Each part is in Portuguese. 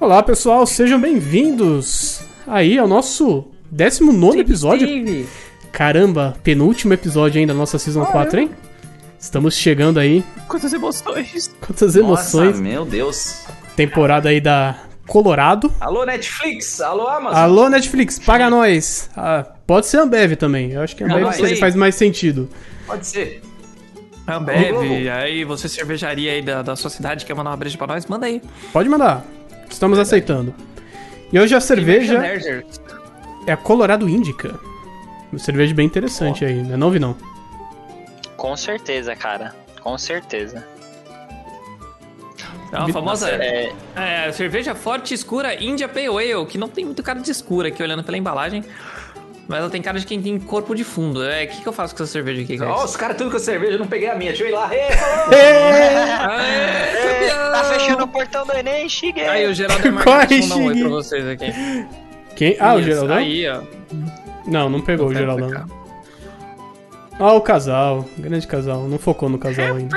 Olá, pessoal, sejam bem-vindos aí ao nosso 19 episódio. Steve. Caramba, penúltimo episódio ainda da nossa Season 4, hein? Estamos chegando aí. Quantas emoções. Quantas emoções. Nossa, meu Deus. Temporada aí da Colorado. Alô, Netflix. Alô, Amazon. Alô, Netflix, paga nós. Ah, pode ser Ambev também. Eu acho que Ambev Ambev. faz- faz mais sentido. Pode ser. Ambev, aí você cervejaria aí da, da sua cidade quer mandar uma breja pra nós? Manda aí. Pode mandar. Estamos aceitando. E hoje a cerveja é a Colorado Indica. Uma cerveja bem interessante aí, né? Não vi não. Com certeza, cara. Com certeza. É uma famosa É, é, cerveja forte escura India Pale Ale, que não tem muito cara de escura aqui olhando pela embalagem. Mas ela tem cara de quem tem corpo de fundo. É, o que, que eu faço com essa cerveja aqui, Ó, guys? os caras tudo com cerveja, eu não peguei a minha. Deixa eu ir lá. Ê, falou. Aê, tá fechando o portão do Enem, cheguei. Aí o Geraldo é Corre, Marques mandar um oi Shiggy. pra vocês aqui. Quem? Ah, o Isso, Geraldão? Aí, ó. Não, não pegou o Pera pra Geraldão. cá. Ah, o casal. Grande casal. Não focou no casal ainda.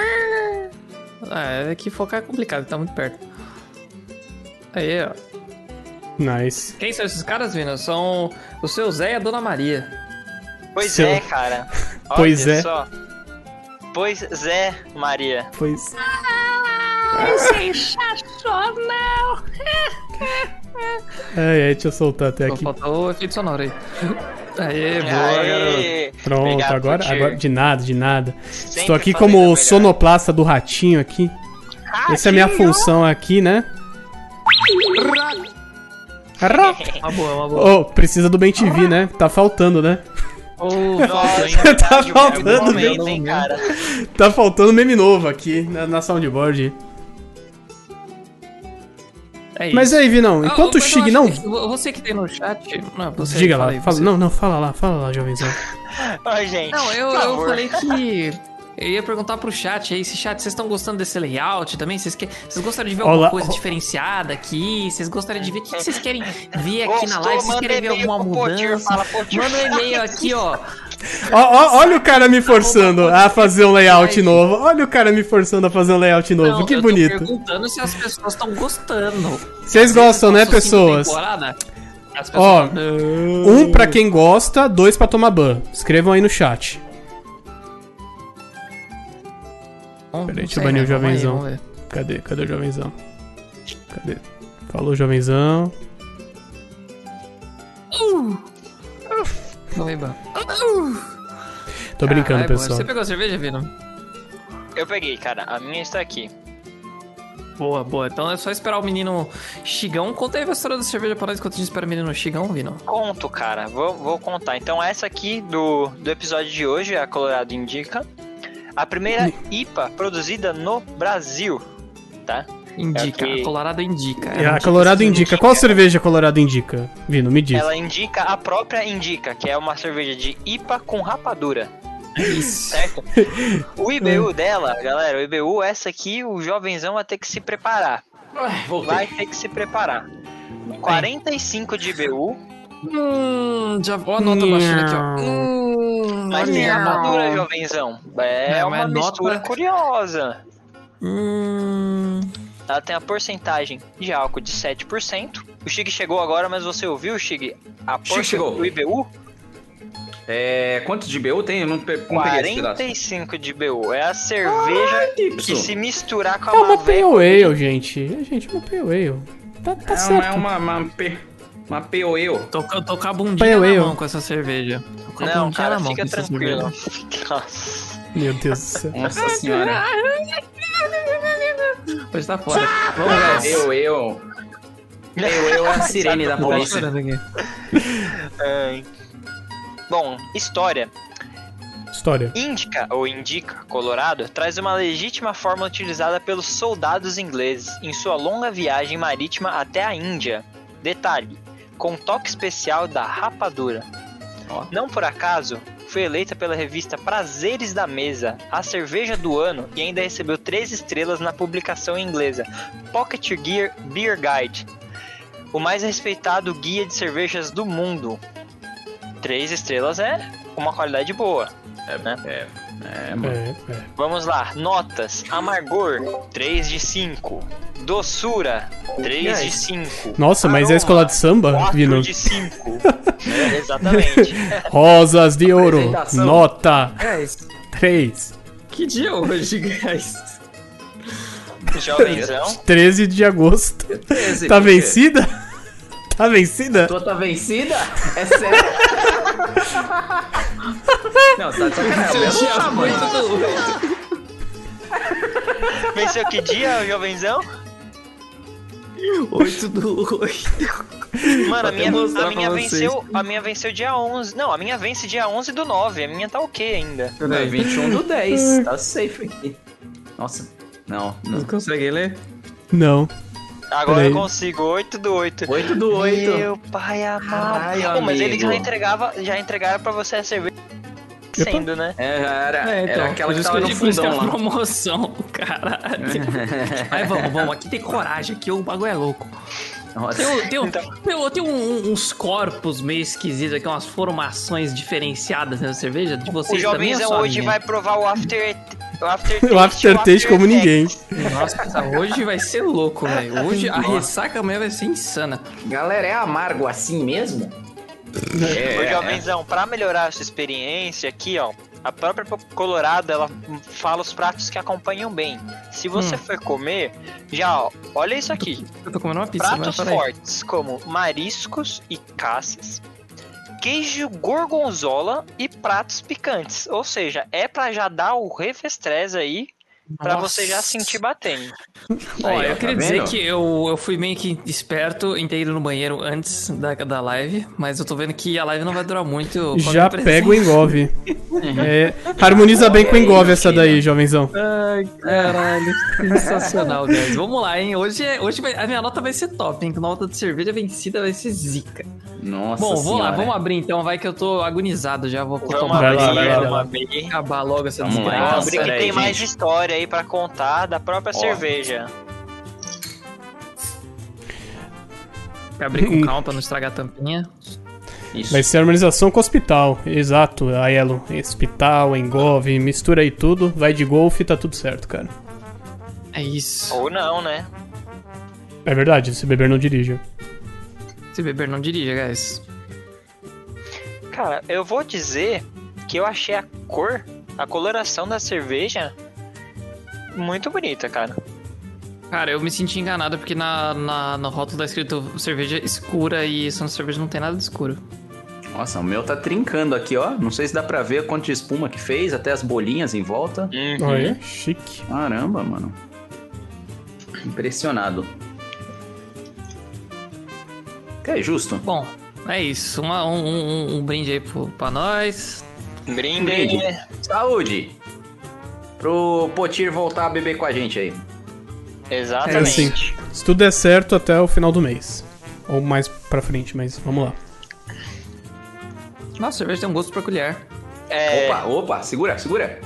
Ah, é que focar é complicado, tá muito perto. Aí, ó. Nice. Quem são esses caras, Vina? São o seu Zé e a Dona Maria. Pois Seu- é, cara. Olha Pois é. Só. Pois é, Maria. Pois. Sensacional! Ai, ai, deixa eu soltar até Só aqui. faltou o efeito sonoro aí. Aê, boa, garoto. Aê. Pronto, Obrigado, agora, agora. De nada, de nada. Sempre Estou aqui como sonoplasta do ratinho aqui. Essa é a minha função aqui, né? Uma boa, uma boa. Oh, precisa do Bem TV, né? Tá faltando, né? Oh, Nossa, é Tá faltando momento, mesmo. hein, cara. Tá faltando meme novo aqui na, na soundboard. É Mas aí, Vinão, Ah, enquanto o acho não. que Você que tem no chat. Não, você, Diga lá, aí, fala, você. não, não, fala lá, fala lá, jovenzão. Ó, gente. Não, eu, eu falei que. Eu ia perguntar pro chat aí, se chat, vocês estão gostando desse layout também? Vocês, que... vocês gostariam de ver Olá, alguma coisa ó. diferenciada aqui? Vocês gostariam de ver? O que que vocês querem ver aqui na Gostou? live? Vocês querem ver alguma mudança? fala, Potir. Manda um e-mail aqui, ó. Ó, ó, olha o cara me forçando a fazer um layout novo. Olha o cara me forçando a fazer um layout novo. Não, que eu tô bonito. perguntando se as pessoas estão gostando. Vocês gostam, né, pessoas? Ó, pessoas- Um pra quem gosta, dois pra tomar ban. Escrevam aí no chat. Não, Peraí, deixa eu sei, banir né? o aí, jovenzão. ver. Cadê? Cadê o jovenzão? Cadê? Falou, jovenzão. Aí. Tô brincando, Caralho, pessoal. Você pegou a cerveja, Vino? Eu peguei, cara. A minha está aqui. Boa, boa. Então é só esperar o menino Chigão. Conta aí a história da cerveja pra nós enquanto a gente espera o menino Chigão, Vino. Conto, cara. Vou, vou contar. Então, essa aqui do, do episódio de hoje, a Colorado Indica. A primeira IPA produzida no Brasil, tá? Indica, É que- a Colorado indica. É, a Colorado indica. Qual cerveja a Colorado indica? Vino, me diz. Ela indica a própria Indica, que é uma cerveja de IPA com rapadura, Isso. certo? O IBU dela, galera, o IBU, essa aqui, o jovenzão vai ter que se preparar. Ai. Vai ter que se preparar. 45 de IBU, Hum, já vou a nota baixando aqui, ó. Hum, mas tem olha. rapadura, jovenzão. É, É, uma mistura nota- curiosa. Hum, Ela tem a porcentagem de álcool de 7%. O Chig chegou agora, mas você ouviu, Chig? A Chig porcentagem chegou. do IBU? É, quantos de BU tem? Eu não, pe não peguei esse pedaço. 45 de IBU. É a cerveja que Y. se misturar com a É uma Pale Ale, gente. É, gente, uma Pale Ale. Tá, tá É uma, certo. é uma, uma, uma POE. tô, eu tô com a bundinha Pale na Ale. mão com essa cerveja. Tô com a Não, bundinha cara, na mão fica com essa tranquilo. Nossa. Meu Deus do céu. Nossa senhora. Pois tá fora. Vamos, guys. Eu, eu. Eu, eu é a sirene da Tá polícia. Ai. Bom, história. História. Indica, ou Indica, Colorado, traz uma legítima fórmula utilizada pelos soldados ingleses em sua longa viagem marítima até a Índia. Detalhe, com toque especial da rapadura. Ó. Não por acaso, foi eleita pela revista Prazeres da Mesa, a cerveja do ano, e ainda recebeu três estrelas na publicação inglesa Pocket Gear Beer Guide, o mais respeitado guia de cervejas do mundo. Três estrelas é uma qualidade boa. Né? É, é, mano. É, é. Vamos lá, notas. Amargor, 3 de 5. Doçura, 3 de 5. Nossa, mas é escola de samba, 4 Vino? de 5. Exatamente. Rosas de ouro, nota Guys, 3. que dia é hoje, guys? Jovenzão. 13 de agosto. Esse, Tá por quê? vencida? Tá vencida? Tua tá vencida? É sério? Não, tá de sacanagem. Eu não mano. 8 do 8. Venceu que dia, Jovenzão? 8 do 8. Mano, a minha, a minha venceu. A minha venceu dia 11. Não, a minha vence dia 11 do 9. A minha tá ok ainda. É 21 do 10. Tá safe aqui. Nossa. Não, não. Não consegue ler? Não. Agora eu consigo, 8 do 8. 8 do 8. Meu pai amado. Caralho, Pô, mas eles já amigo. entregava, já entregaram pra você a cerveja sendo, né? É, já era, É, então, era aquela que tava no é fundão lá. promoção, caralho. Mas vamos, vamos, aqui tem coragem, aqui o bagulho é louco. Nossa. Tem, tem, Então. tem, tem um- uns corpos meio esquisitos aqui, umas formações diferenciadas nessa cerveja. De O vocês também é jovenzão a hoje vai provar o after o aftertaste, O aftertaste como ninguém. Nossa, hoje vai ser louco, velho. Hoje a ressaca amanhã vai ser insana. Galera, é amargo assim mesmo? Ô, É, jovenzão, pra melhorar a sua experiência aqui, ó, a própria Colorado, ela fala os pratos que acompanham bem. Se você Hum. for comer, já, ó, olha isso aqui. Eu tô comendo uma pizza, Pratos fortes como mariscos e caças, queijo gorgonzola e pratos picantes. Ou seja, é pra já dar o refestrés aí pra Nossa. você já sentir batendo. Ó, eu tá queria dizer vendo? que eu, eu fui meio que esperto em ter ido no banheiro antes da, da live, mas eu tô vendo que a live não vai durar muito. Já pega o engove. É, harmoniza bem com o engove essa daí, jovenzão. Ai, caralho, sensacional, guys. Vamos lá, hein? Hoje, é- hoje vai- a minha nota vai ser top, hein? Com nota de cerveja vencida vai ser zica. Nossa Bom, vamos lá, vamos abrir então. Vai que eu tô agonizado já. Vou Vamos tomar lá, abrir, vamos acabar logo essa Vamos Vamos então. desgraça. abrir que tem mais história aí pra contar da própria Ó. cerveja. Abrir com calma pra não estragar a tampinha. Isso. Vai ser harmonização com hospital. Exato, Aiello. Hospital, engove, mistura aí tudo. Vai de golfe e tá tudo certo, cara. É isso. Ou não, né? É verdade, se beber não dirige. Se beber, não dirija, guys. Cara, eu vou dizer que eu achei a cor, a coloração da cerveja muito bonita, cara. Cara, eu me senti enganado porque na, na, no rótulo tá escrito cerveja escura e essa cerveja não tem nada de escuro. Nossa, o meu tá trincando aqui, ó. Não sei se dá pra ver quanto de espuma que fez, até as bolinhas em volta. Uhum. Olha, chique. Caramba, mano. Impressionado. Que é justo. Bom, é isso. Uma- um, um- um brinde aí pro, pra nós. Brinde. Brinde. Saúde! Pro Potir voltar a beber com a gente aí. Exatamente. É assim. Se tudo der certo até o final do mês. Ou mais pra frente, mas vamos lá. Nossa, a cerveja tem um gosto peculiar. É, Opa, opa, segura, segura.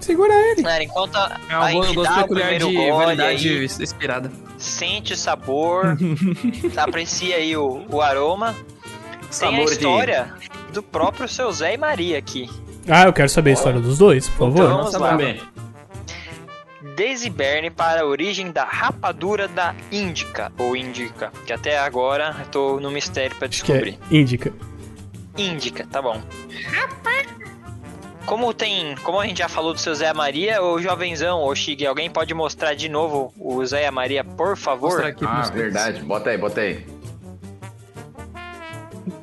Segura ele. galera, enquanto a, É um gosto dá o peculiar de validade aí, inspirada. sente o sabor, aprecia aí o, o aroma. Tem a Sabor de- história do próprio seu Zé e Maria aqui. Ah, eu quero saber a história dos dois, por favor. Então- Vamos lá. saber. Desde Berne para a origem da rapadura da Índica, ou Índica, que até agora eu tô no mistério que é descobrir. Índica. Índica, tá bom. Como tem, como a gente já falou do seu Zé Maria, o jovenzão, o Shig, alguém pode mostrar de novo o Zé Maria, por favor? Mostrar aqui Ah, verdade. Bota aí, bota aí.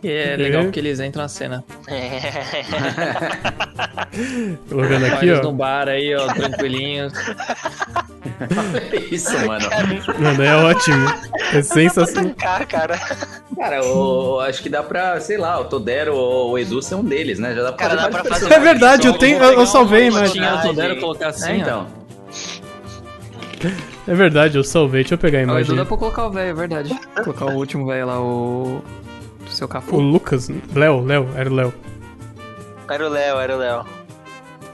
Que é legal porque eles entram na cena. Colocando aqui, Vários no ó. bar aí, ó, tranquilinhos. Isso, mano. Mano, é ótimo. É sensacional. Cara, cara, Cara, o, acho que dá pra, sei lá, o Todero ou o Edu ser um deles, né? Já dá pra Cara, dá vários pra fazer É verdade, eu tenho. Eu, eu salvei, mas. Tinha o Todero colocar assim, É, então. É verdade, eu salvei. Deixa eu pegar a Ah, o Edu imagem. dá pra colocar o velho, é verdade. Colocar o último velho lá, o. Seu O Cafu. Lucas. Léo, Léo, era o Léo. era o Léo, era o Léo.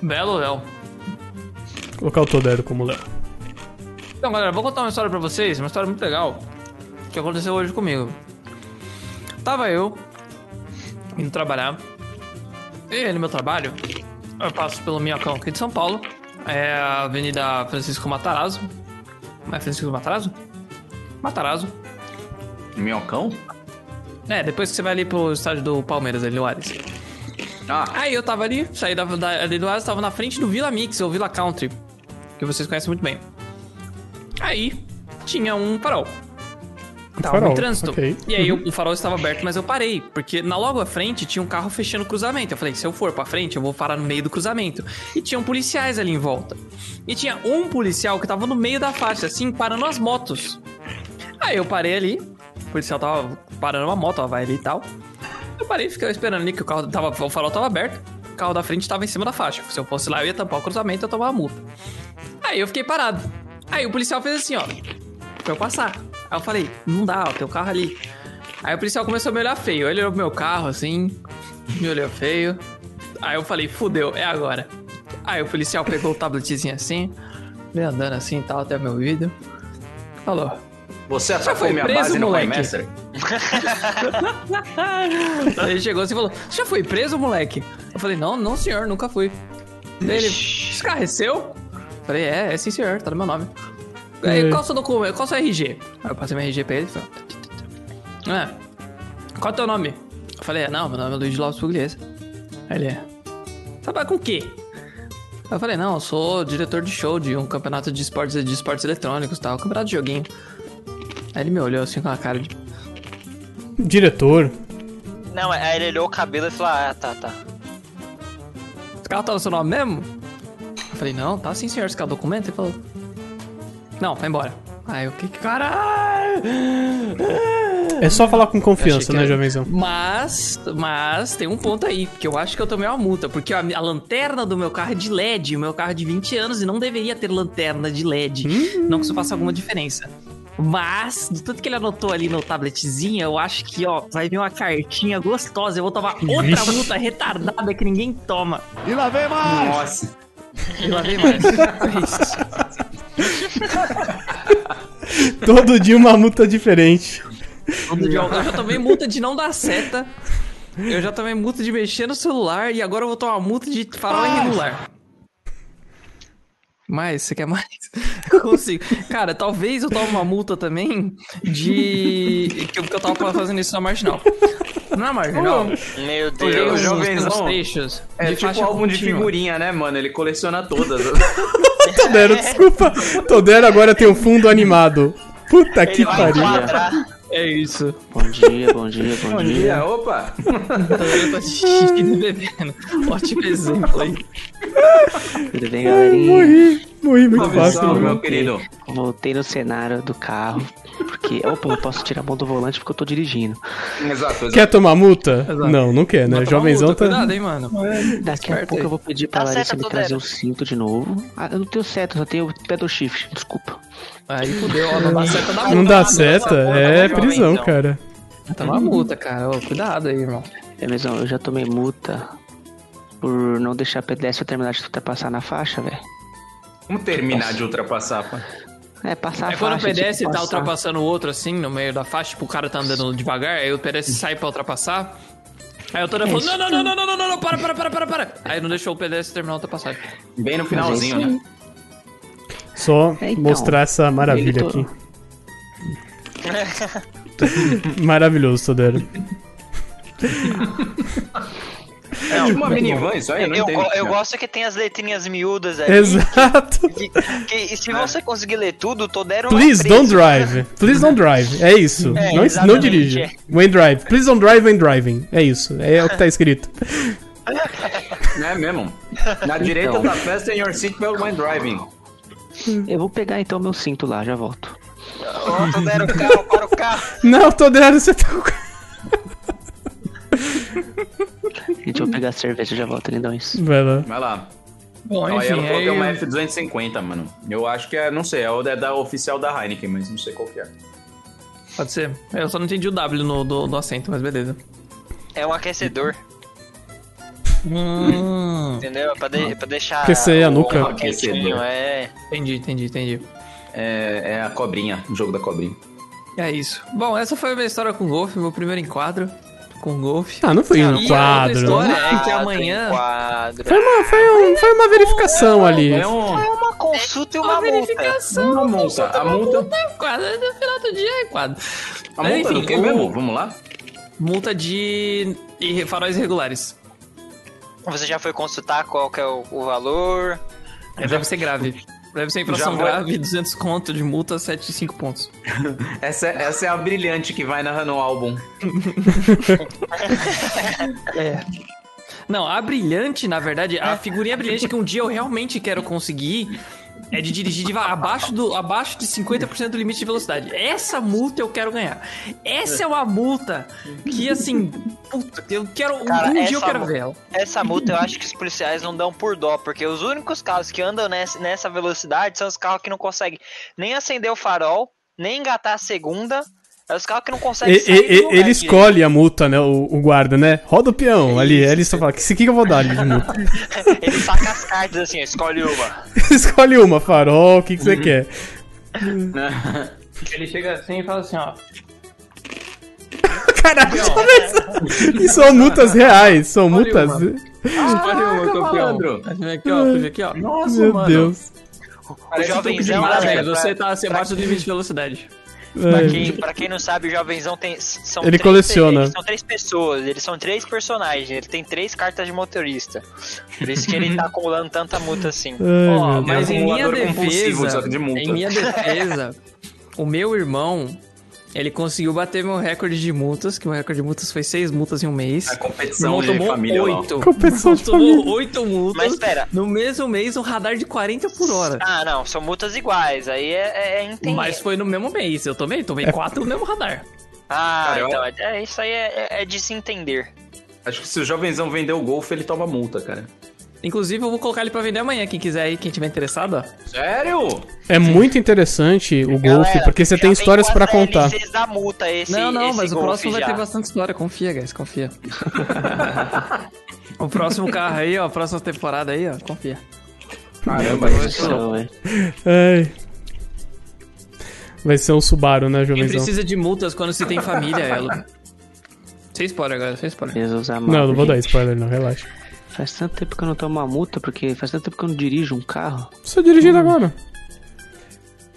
Belo Léo. Colocar o Todero como Léo. Então, galera, vou contar uma história pra vocês, uma história muito legal que aconteceu hoje comigo. Tava eu indo trabalhar. E no meu trabalho, eu passo pelo Minhocão aqui de São Paulo. É a Avenida Francisco Matarazzo. Mais frente que o Matarazzo? Matarazzo. Minhocão? É, depois que você vai ali pro estádio do Palmeiras, ali no Ares. Ah, Aí eu tava ali, saí da, da, ali do Ares, tava na frente do Villa Mix, ou Villa Country, que vocês conhecem muito bem. Aí tinha um farol. Tava farol, em trânsito. ok. E aí o, o farol estava aberto, mas eu parei. Porque na logo à frente tinha um carro fechando o cruzamento. Eu falei, se eu for pra frente, eu vou parar no meio do cruzamento. E tinham policiais ali em volta. E tinha um policial que tava no meio da faixa, assim, parando as motos. Aí eu parei ali. O policial tava parando uma moto, ó, vai ali e tal. Eu parei fiquei esperando ali que o carro tava. O farol tava aberto. O carro da frente tava em cima da faixa. Se eu fosse lá, eu ia tampar o cruzamento e eu tomava multa. Aí eu fiquei parado. Aí o policial fez assim, ó. Pra eu passar. Aí eu falei, não dá, ó, tem o carro ali. Aí o policial começou a me olhar feio. Ele olhou pro meu carro assim, me olhou feio. Aí eu falei, fudeu, é agora. Aí o policial pegou o tabletzinho assim, veio andando assim e tal até meu ouvido. Falou. Você atacou foi minha preso, base no moleque? Mestre? Aí ele chegou assim e falou: Você já foi preso, moleque? Eu falei: Não, não, senhor, nunca fui. Daí ele: é seu? Eu falei: É, é sim, senhor, tá no meu nome. Aí, É. qual o seu documento? Qual seu RG? Aí eu passei meu RG pra ele e falei: Ah, qual é o teu nome? Eu falei: Não, meu nome é Luiz Lopes Pugliese. Aí ele: Trabalha com o quê? Aí eu falei: Não, eu sou diretor de show de um campeonato de esportes, de esportes eletrônicos e tal, campeonato de joguinho. Aí ele me olhou assim com a cara de. Diretor. Não, aí ele olhou o cabelo e falou, ah, tá, tá. Esse carro tá no seu nome mesmo? Eu falei, não, tá sim, senhor. Esse carro é documento? Ele falou, não, vai embora. Aí eu, que caralho! É só falar com confiança, né, era- jovenzão? Mas, mas tem um ponto aí, que eu acho que eu tomei uma multa, porque a, a lanterna do meu carro é de LED, o meu carro é de 20 anos e não deveria ter lanterna de LED. Não que isso faça alguma diferença. Mas, de tudo que ele anotou ali no tabletzinho, eu acho que, ó, vai vir uma cartinha gostosa. Eu vou tomar outra multa retardada que ninguém toma. Nossa. E lá vem mais. Todo dia uma multa diferente. Todo dia. Eu já tomei multa de não dar seta. Eu já tomei multa de mexer no celular e agora eu vou tomar multa de farol irregular. Mais? Você quer mais? Eu consigo. Cara, talvez eu tome uma multa também de. que eu, que eu tava fazendo isso na marginal. Não é marginal? Meu jovenzão, uns trechos É de tipo faixa álbum de contínua. figurinha, né, mano? Ele coleciona todas. Todero, desculpa. Todero agora tem um fundo animado. Puta que Ele vai pariu. É isso. Bom dia, bom dia, bom, Bom dia. dia, opa! Eu tô e bebendo. Ótimo exemplo aí. Tudo bem, galerinha? Morri. Morri muito Salve, fácil. salve, meu querido. Voltei no cenário do carro. Porque, opa, eu posso tirar a mão do volante porque eu tô dirigindo. Exato, exato. Quer tomar multa? Exato. Não, não quer, né? Tomar Jovenzão multa, tá. Cuidado, hein, mano. Daqui a pouco aí. eu vou pedir pra Tá Larissa certo, me trazer o cinto de novo. Ah, eu não tenho seta, só tenho pedal shift. Desculpa. Aí fudeu, ó, não dá seta da multa. Não dá mano. seta? porra, É prisão, jovenzão. cara. Tá uma multa, cara. Ô, cuidado aí, irmão. É, mesmo, eu já tomei multa por não deixar pedestre terminar de ultrapassar na faixa, velho. Vamos terminar de ultrapassar, pô. É, passar é quando faixa, o pedestre tipo, tá passar. ultrapassando o outro assim, no meio da faixa, tipo, o cara tá andando devagar, aí o pedestre sai pra ultrapassar. Aí o falando falou: é não, não, não, não, não, não, não, para, para, para, para, para. Aí não deixou o pedestre terminar a ultrapassagem. Bem no finalzinho, é né? Só então, mostrar essa maravilha aqui. Maravilhoso, Todero. É tipo uma minivan isso aí, eu não Eu, eu cara. gosto que tem as letrinhas miúdas aí. Exato. Que, que- e se você conseguir ler tudo, tô deram Please don't drive. Please don't drive. É isso. É, não, não dirija. é. When drive. Please don't drive when driving. É isso. É o que tá escrito. É mesmo. Na direita Então. da festa, your seatbelt when driving. Eu vou pegar então meu cinto lá, já volto. Ó, tô deram o carro, para o carro. Não, Todero, você tá com. Gente, eu vou pegar a cerveja, já volto, lindões. Vai lá. Vai lá. Bom, Ó, aí enfim, eu coloquei aí... uma F250, mano. Eu acho que é, não sei, é o da, da oficial da Heineken, mas não sei qual que é. Pode ser. Eu só não entendi o W no, do, do assento, mas beleza. É um aquecedor, Hum, entendeu? Pra, de- pra deixar. Aquecer a o- nuca. o quentinho, É. entendi, entendi, entendi. É, é a cobrinha, o jogo da cobrinha. É isso. Bom, essa foi a minha história com golfe, meu primeiro enquadro com golfe. Ah, não foi a um quadro. história né? é que amanhã. Quadro. Foi uma, foi, um, foi uma verificação ali. É um. É uma consulta e uma multa. verificação. Uma multa. A multa. Quadro, no final do dia é quadro. A Mas, multa do enfim, que o- mesmo? Vamos lá? Multa de faróis irregulares. Você já foi consultar qual que é o, o valor? É, Deve ser grave. Deve ser infração Já vou- grave, 200 conto de multa, 7,5 pontos. Essa, é- essa é a brilhante que vai narrando o álbum. Não, a brilhante, na verdade, a figurinha brilhante que um dia eu realmente quero conseguir é de dirigir de, abaixo, do, abaixo de 50% do limite de velocidade. Essa multa eu quero ganhar. Essa é uma multa que, assim, puta, eu quero. Cara, um dia eu quero ver ela. Essa multa eu acho que os policiais não dão por dó, porque os únicos carros que andam nessa, nessa velocidade são os carros que não conseguem nem acender o farol, nem engatar a segunda. É os carros que não conseguem E- sair e- do e- ele direito. escolhe a multa, né? O, o guarda, né? Roda o peão ali. Aí ele só fala: que, que eu vou dar ali de multa? Ele saca as cartas assim, ó, escolhe uma. Escolhe uma, farol, o que, que você quer? Ele chega assim e fala assim, ó. Caralho, e são multas reais, são multas. Escolhe uma, campeão. malandro. Aqui, ó, puxa aqui, ó. Nossa, Meu mano. Deus. O jovenzão, galera, você tá abaixo do limite de velocidade. Pra É. quem, pra quem não sabe, o jovenzão tem. São Ele três- coleciona. eles são três pessoas, eles são três personagens, ele tem três cartas de motorista. Por isso que ele tá acumulando tanta multa assim. Ai, meu mas em minha Acumulador compulsivo, defesa, de multa. em minha defesa, o meu irmão, ele conseguiu bater meu recorde de multas, que meu recorde de multas foi seis multas em um mês. A competição de tomou família oito. Competição de família. oito multas. Mas espera. No mesmo mês, um radar de 40 por hora. Ah, não, são multas iguais, aí é, é, é entender. Mas foi no mesmo mês, eu tomei, tomei quatro no mesmo radar. Ah, Cara, então, é, é- isso aí é, é, é de se entender. Acho que se o jovenzão vender o Golf, ele toma multa, cara. Inclusive, eu vou colocar ele pra vender amanhã, quem quiser aí, quem tiver interessado, ó. Sério? É muito interessante o Golf, Galera, porque você já tem histórias pra contar. Da multa esse, não, não, esse mas o Golf próximo vai já. ter bastante história, confia, guys, confia. o próximo carro aí, ó, a próxima temporada aí, ó, confia. Caramba, Isso, velho. Ai. Vai ser um Subaru, né, Quem jovenzão? precisa de multas quando se tem família, Elo? Sem spoiler agora, sem spoiler. Jesus amado. Não, não vou dar gente. spoiler, não, relaxa. Faz tanto tempo que eu não tomo uma multa, porque faz tanto tempo que eu não dirijo um carro. Estou dirigindo agora.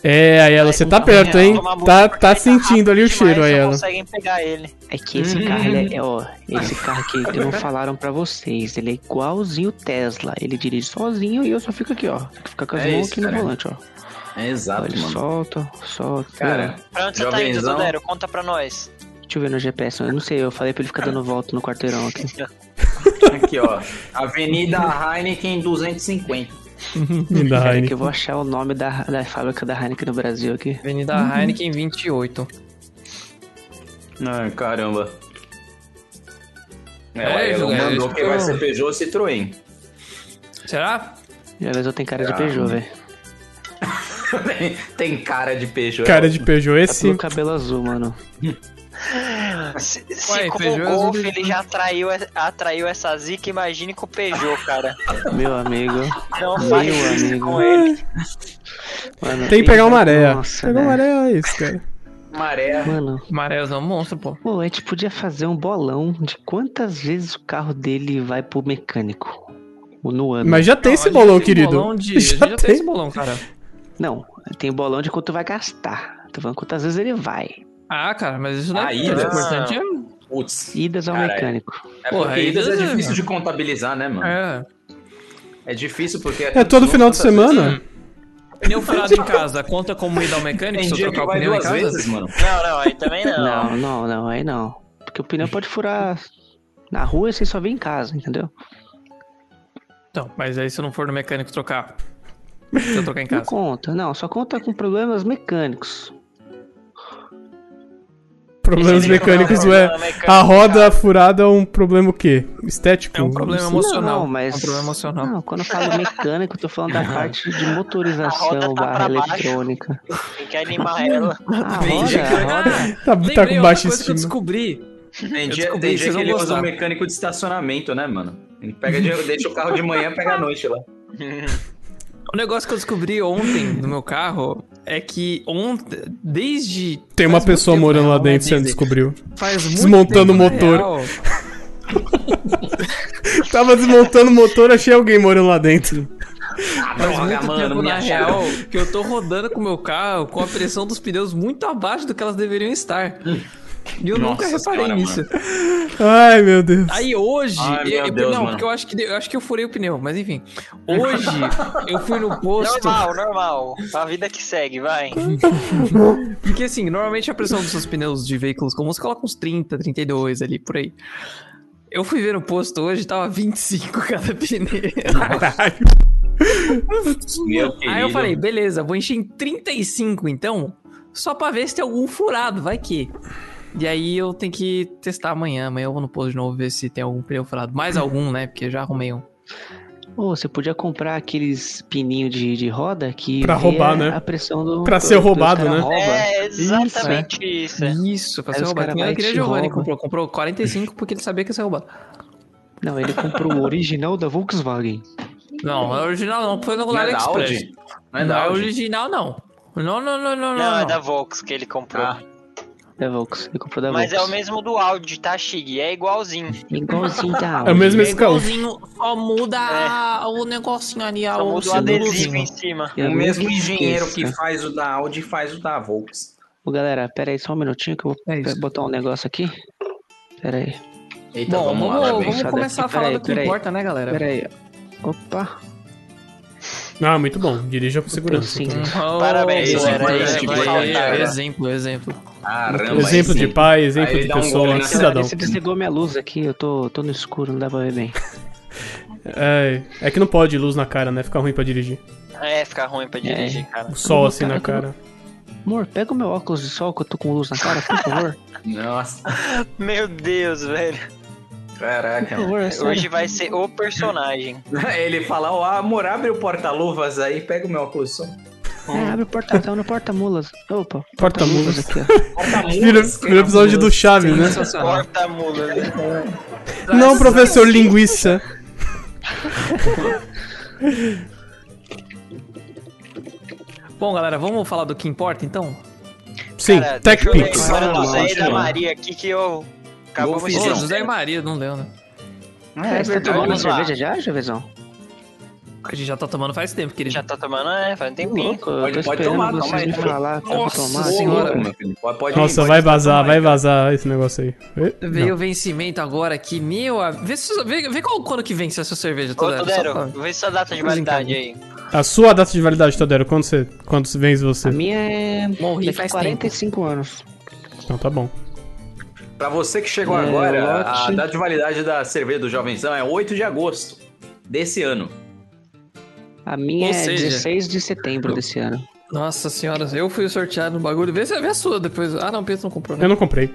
É, aí ela, você tá perto, hein? Tá, tá ele sentindo ali o cheiro ela. conseguem pegar ele. É que esse carro, ele é, ó, esse carro aqui que não falaram pra vocês, ele é igualzinho o Tesla. Ele dirige sozinho e eu só fico aqui, ó. Fica com as É mãos isso, aqui no cara. volante, ó. É exato, Ele mano. solta, solta. Cara, Pra onde você tá indo. Dodero? Conta pra nós. Deixa eu ver no GPS, eu não sei, eu falei pra ele ficar dando volta no quarteirão aqui. aqui, ó. Avenida Heineken 250. Linda, Pera aí Heine. que eu vou achar o nome da, da fábrica da Heineken no Brasil aqui. Avenida Heineken 28. Ai, caramba. É, É, ele José, mandou que vai ser Peugeot ou Citroën. Será? Já vezes eu tenho cara de Ah. Peugeot, velho. Tem- cara de Peugeot. Cara de Peugeot, É esse. pelo cabelo azul, mano. Se, se Ué, com Peugeot o Golf ele já atraiu, atraiu essa zica, imagine com o Peugeot, cara. Meu amigo. Não Meu faz isso amigo. com ele. Mano, Tem que pegar uma. Nossa, Pegar uma maré é isso, cara. Maré. Mano, Marés é um monstro, pô. pô, a gente podia fazer um bolão de quantas vezes o carro dele vai pro mecânico no ano. Mas já tem Não, esse bolão, tem querido. bolão de- gente já tem esse bolão, cara. Não, tem bolão de quanto vai gastar. Tô falando quantas vezes ele vai. Ah, cara, mas isso não é Ah, importante. idas. O importante é... Putz. Idas ao Cara, mecânico. É Porra, porque idas é idas é- difícil de contabilizar, né, mano? É. É difícil porque... É todo final de semana. Pneu furado em casa, conta como ir ao mecânico Tem se eu trocar o pneu em duas casa? vezes, mano. Não, não, aí também não. Não, não, não, aí não. Porque o pneu pode furar na rua e você só vê em casa, entendeu? Não, mas aí se eu não for no mecânico trocar. Se eu trocar em Não casa. conta, não, só conta com problemas mecânicos. Problemas é mecânicos, mecânico, A roda furada é um problema o quê? Estético? É um problema emocional. Não, mas... É um problema emocional. Não, quando eu falo mecânico, eu tô falando da parte de motorização tá barra baixo. eletrônica. Tem que animar ela. A roda, a roda... Tá, tá com que eu estima. descobri. Tem Eu dia, descobri, tem dia que ele usa o mecânico de estacionamento, né, mano? Ele pega de, deixa o carro de manhã e pega à noite lá. O negócio que eu descobri ontem no meu carro é que ontem, desde. Tem uma pessoa morando lá né, dentro, você Disney, descobriu. Faz muito Desmontando o motor. Tava desmontando o motor, achei alguém morando lá dentro. Ah, Faz droga, muito mano, tempo, me na real, que eu tô rodando com o meu carro com a pressão dos pneus muito abaixo do que elas deveriam estar. E eu nunca Nossa reparei senhora, nisso. Ai, meu Deus. Aí hoje. Ai, eu- Deus, não, mano. porque eu acho, que, eu acho que eu furei o pneu, mas enfim. Hoje eu fui no posto. Normal, normal. A vida que segue, vai. Porque assim, normalmente a pressão dos seus pneus de veículos comuns coloca uns 30, 32 ali, por aí. Eu fui ver no posto hoje, tava 25 cada pneu. Caralho. Meu querido. Aí eu falei, beleza, vou encher em 35 então, só pra ver se tem algum furado, vai que. E aí eu tenho que testar amanhã. Amanhã eu vou no posto de novo ver se tem algum pneu furado. Mais algum, né? Porque eu já arrumei um. Ô, você podia comprar aqueles pininhos de, de roda que Pra roubar, a- né? A pressão do. Pra do- ser roubado, né? rouba. É exatamente isso. Isso, pra Aí ser roubado. cara Minha te Giovanni rouba. comprou. Comprou 45 porque ele sabia que ia ser roubado. Não, ele comprou o original da Volkswagen. Não, não é original não, foi no Não é da AliExpress. Audi? Não é Não da é Audi? original não. Não, não, não, não, Não, não. é da Vox que ele comprou. Ah, Da Volks. Ele comprou da Mas é o mesmo do Audi, tá, Shig? É igualzinho. Igualzinho da É o mesmo É igualzinho, só muda a- o negocinho ali, Só o muda o adesivo em cima. Eu o mesmo engenheiro que faz o da Audi faz o da Volks. Ô, galera, pera aí só um minutinho que eu vou É botar um negócio aqui. Pera aí, Eita, Bom, vamos, vamos, lá. vamos, eu começar daqui, a falar do que importa, né, galera? pera aí. Opa, Ah, muito bom. Dirija com segurança. Sim. Oh, Parabéns, Isso, galera. vai, Isso que faltava. Exemplo, exemplo. Caramba, Exemplo aí de pai, exemplo Aí de um pessoa, na cidadão. Você desligou minha luz aqui, eu tô, tô no escuro, não dá pra ver bem. É, é que não pode luz na cara, né? Fica ruim pra dirigir. É, fica ruim pra dirigir, cara. O sol assim na botar- cara. Amor, pega o meu óculos de sol que eu tô com luz na cara, por favor. Nossa, Meu Deus, velho. Caraca. É sério. Hoje vai ser o personagem. Ele fala, ó, amor, abre o porta-luvas aí, pega o meu óculos som. É, abre o porta, tá no porta-mulas. Opa, Porta-mulas. aqui, ó. Vira episódio do Chaves, né? Sensacional. Porta-mula, né? Não, professor linguiça. Bom, galera, vamos falar do que importa, então? Sim, Cara, Tech deixa eu da. Maria aqui que eu... Vou de Ô. José e Maria, não deu, né? É, você tá tomando cerveja já, Javezão? A gente já tá tomando faz tempo, querido. Já tá tomando, é, faz um tempinho. Louco, Pode- tomar, toma aí, falar eu Nossa tomar. senhora. Sim, meu filho. Pode, pode Nossa, ir, vai vazar, tomar, vai cara. vazar esse negócio aí. Veio não. o vencimento agora aqui, meu. Vê, se- vê, vê qual, quando que vence essa cerveja Ô, toda. Todero, vê sua data de validade aí. A sua data de validade, Todero, quando você, quando vence você? A minha é Morri faz 45 anos. Então tá bom. Pra você que chegou É, agora, a lote. data de validade da cerveja do Jovenzão é 8 de agosto desse ano. A minha Ou é seja- 16 de setembro desse ano. Nossa senhora, eu fui sorteado no bagulho. Vê, se- vê a sua depois. Ah, não, o Pedro não comprou, né? Eu não comprei.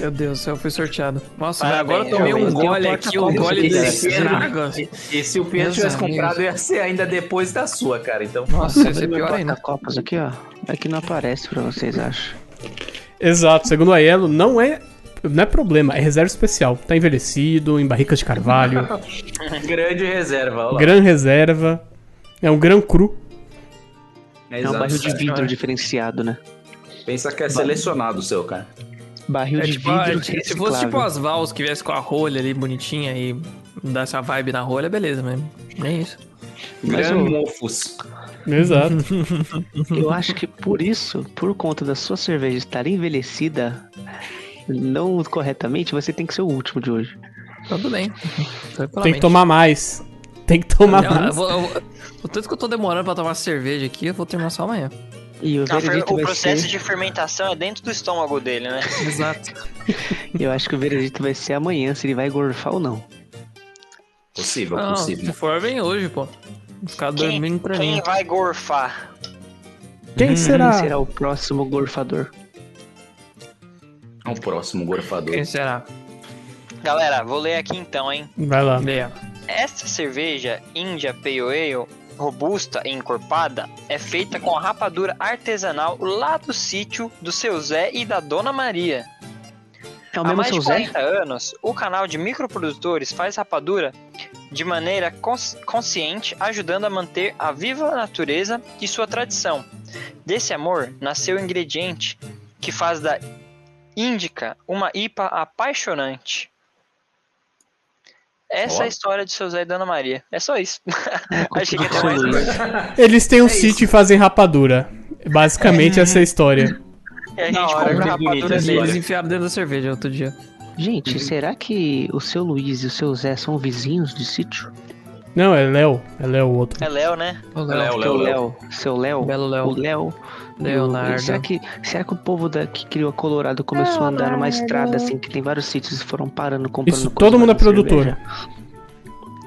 Meu Deus do céu, eu fui sorteado. Nossa, Parabéns, agora eu tomei um gole aqui, um gole cara. estraga. E se o Pedro tivesse amigos. comprado, ia ser ainda depois da sua, cara. Então, Nossa, ia ser pior ainda. copos aqui, ó. É que não aparece pra vocês, acho. Exato, segundo a Yellow, não é, não é problema, é reserva especial. Tá envelhecido, em barricas de carvalho, grande reserva. Olha lá. gran reserva. É um gran cru. É, É um barril de vidro diferenciado, né? Pensa que é selecionado o seu, cara. Barril É de tipo, vidro se fosse tipo as Vals que viesse com a rolha ali bonitinha e desse a vibe na rolha, beleza, mas nem isso. Gran mofos. Exato. Eu acho que por isso, por conta da sua cerveja estar envelhecida não corretamente, você tem que ser o último de hoje. Tudo bem. Tem que tomar mais. Tem que tomar Eu, eu mais. vou- eu- o tanto que eu tô demorando pra tomar cerveja aqui, eu vou terminar só amanhã. E o fer- veredito o vai processo ser, de fermentação é dentro do estômago dele, né? Exato. eu acho que o veredito vai ser amanhã se ele vai gorfar ou não. Possível, Não, se possível. for, vem hoje, pô. Ficar Quem, dormindo pra quem mim. vai gorfar? Quem Quem será? será o próximo gorfador? O próximo gorfador. Quem será? Galera, vou ler aqui então, hein? Vai lá. Leia. Esta cerveja India Pale Ale, robusta e encorpada, é feita com a rapadura artesanal lá do sítio do seu Zé e da Dona Maria. É o Há mesmo mais seu de Zé? 40 anos, o canal de microprodutores faz rapadura de maneira cons- consciente, ajudando a manter a viva natureza e sua tradição. Desse amor nasceu o ingrediente que faz da Índica uma IPA apaixonante. Essa é a história de seu Zé e Dona Maria. É só isso. É, Achei que mais. Eles têm um sítio e fazem rapadura. Basicamente essa é a história. E a Da gente hora, compra bonita rapadura essa dele. Eles enfiaram dentro da cerveja outro dia. Gente, será que o seu Luiz e o seu Zé são vizinhos de sítio? Não, é Léo. É Léo o outro. É Léo, né? Ô, Léo, Léo. O Léo, seu Léo, Belo Léo. o Léo. Leonardo. Será que, será que o povo da, que criou Colorado começou a andar numa estrada assim, que tem vários sítios e foram parando, comprando Isso, coisa todo mundo é produtor.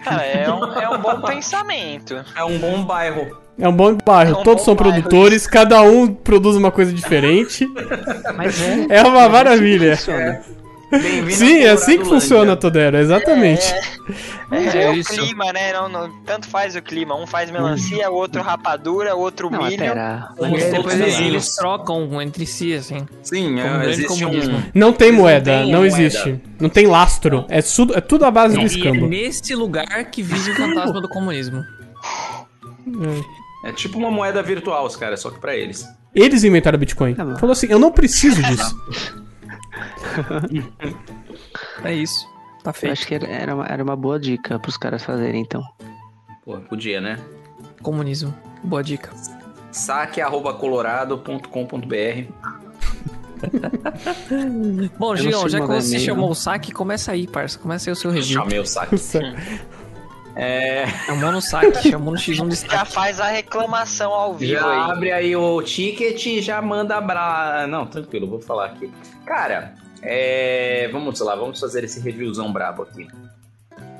Cara, é um, é um bom pensamento. É um bom bairro. É um bom bairro. É um Todos bom são bairro, produtores, cada um produz uma coisa diferente. Mas é. É uma maravilha. Funciona. Sim, é assim que funciona, Todero. Exatamente. É, É o isso. clima, né? Não, não- tanto faz o clima. Um faz melancia, o outro rapadura, o outro Não, mas milho. pera. Depois eles, eles trocam entre si, assim. Sim, é, existe um... Não tem Eles não moeda, não moeda. existe. Não tem lastro. É tudo, é tudo à base do E é escambo. nesse lugar que vive o fantasma do comunismo. É tipo uma moeda virtual, os caras, só que pra eles. Eles inventaram Bitcoin. Tá. Falou assim: eu não preciso disso. É isso. Tá Eu feito. acho que era, era, uma, era uma boa dica pros caras fazerem, então. Pô, podia, né? Comunismo. Boa dica. saque.colorado.com.br Bom, sei já que você chamou o saque, começa aí, parça. Começa aí o seu review. Chamei o saque. É, Chamou no saque, chamou no X1 de Já faz a reclamação ao vivo já aí. abre aí o ticket e já manda bra... Não, tranquilo, vou falar aqui. Cara, é... vamos lá, vamos fazer esse reviewzão brabo aqui.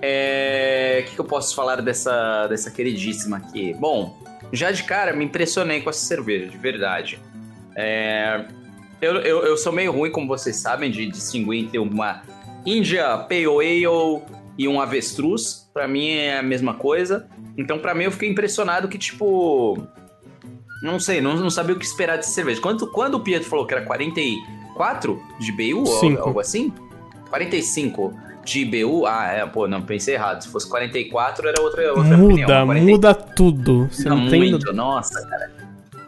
É... O que, que eu posso falar dessa, dessa queridíssima aqui? Bom, já de cara me impressionei com essa cerveja, de verdade. É... Eu, eu, eu sou meio ruim, como vocês sabem, de distinguir entre uma India Pale Ale e um avestruz. Pra mim é a mesma coisa. Então, pra mim, eu fiquei impressionado que, tipo. Não sei, não, não sabia o que esperar dessa cerveja. Quando, quando o Pietro falou que era 44 de BU, ou Cinco. algo assim? 45 de IBU? Ah, é, pô, não, pensei errado. Se fosse 44, era outra, outra opinião. Muda, 40 muda tudo. Você Muda não tem. muito, nossa, cara.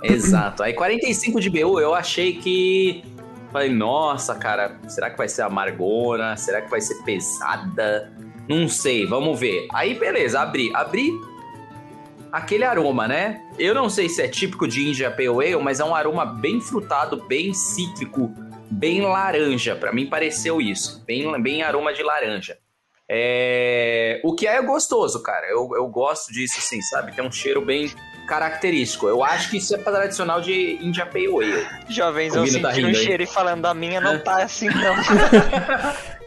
Exato. Aí 45 de BU, eu achei que. Falei, nossa, cara, será que vai ser amargona? Será que vai ser pesada? Não sei, vamos ver. Aí, beleza, abri. Abri aquele aroma, né? Eu não sei se é típico de India Pale Ale, mas é um aroma bem frutado, bem cítrico, bem laranja. Pra mim pareceu isso. Bem, bem aroma de laranja. É... O que é gostoso, cara. Eu, eu gosto disso, assim, sabe? Tem um cheiro bem característico. Eu acho que isso é tradicional de India Pale Ale. Jovenzão Ouvindo tá sentindo um cheiro e falando da minha não tá assim não.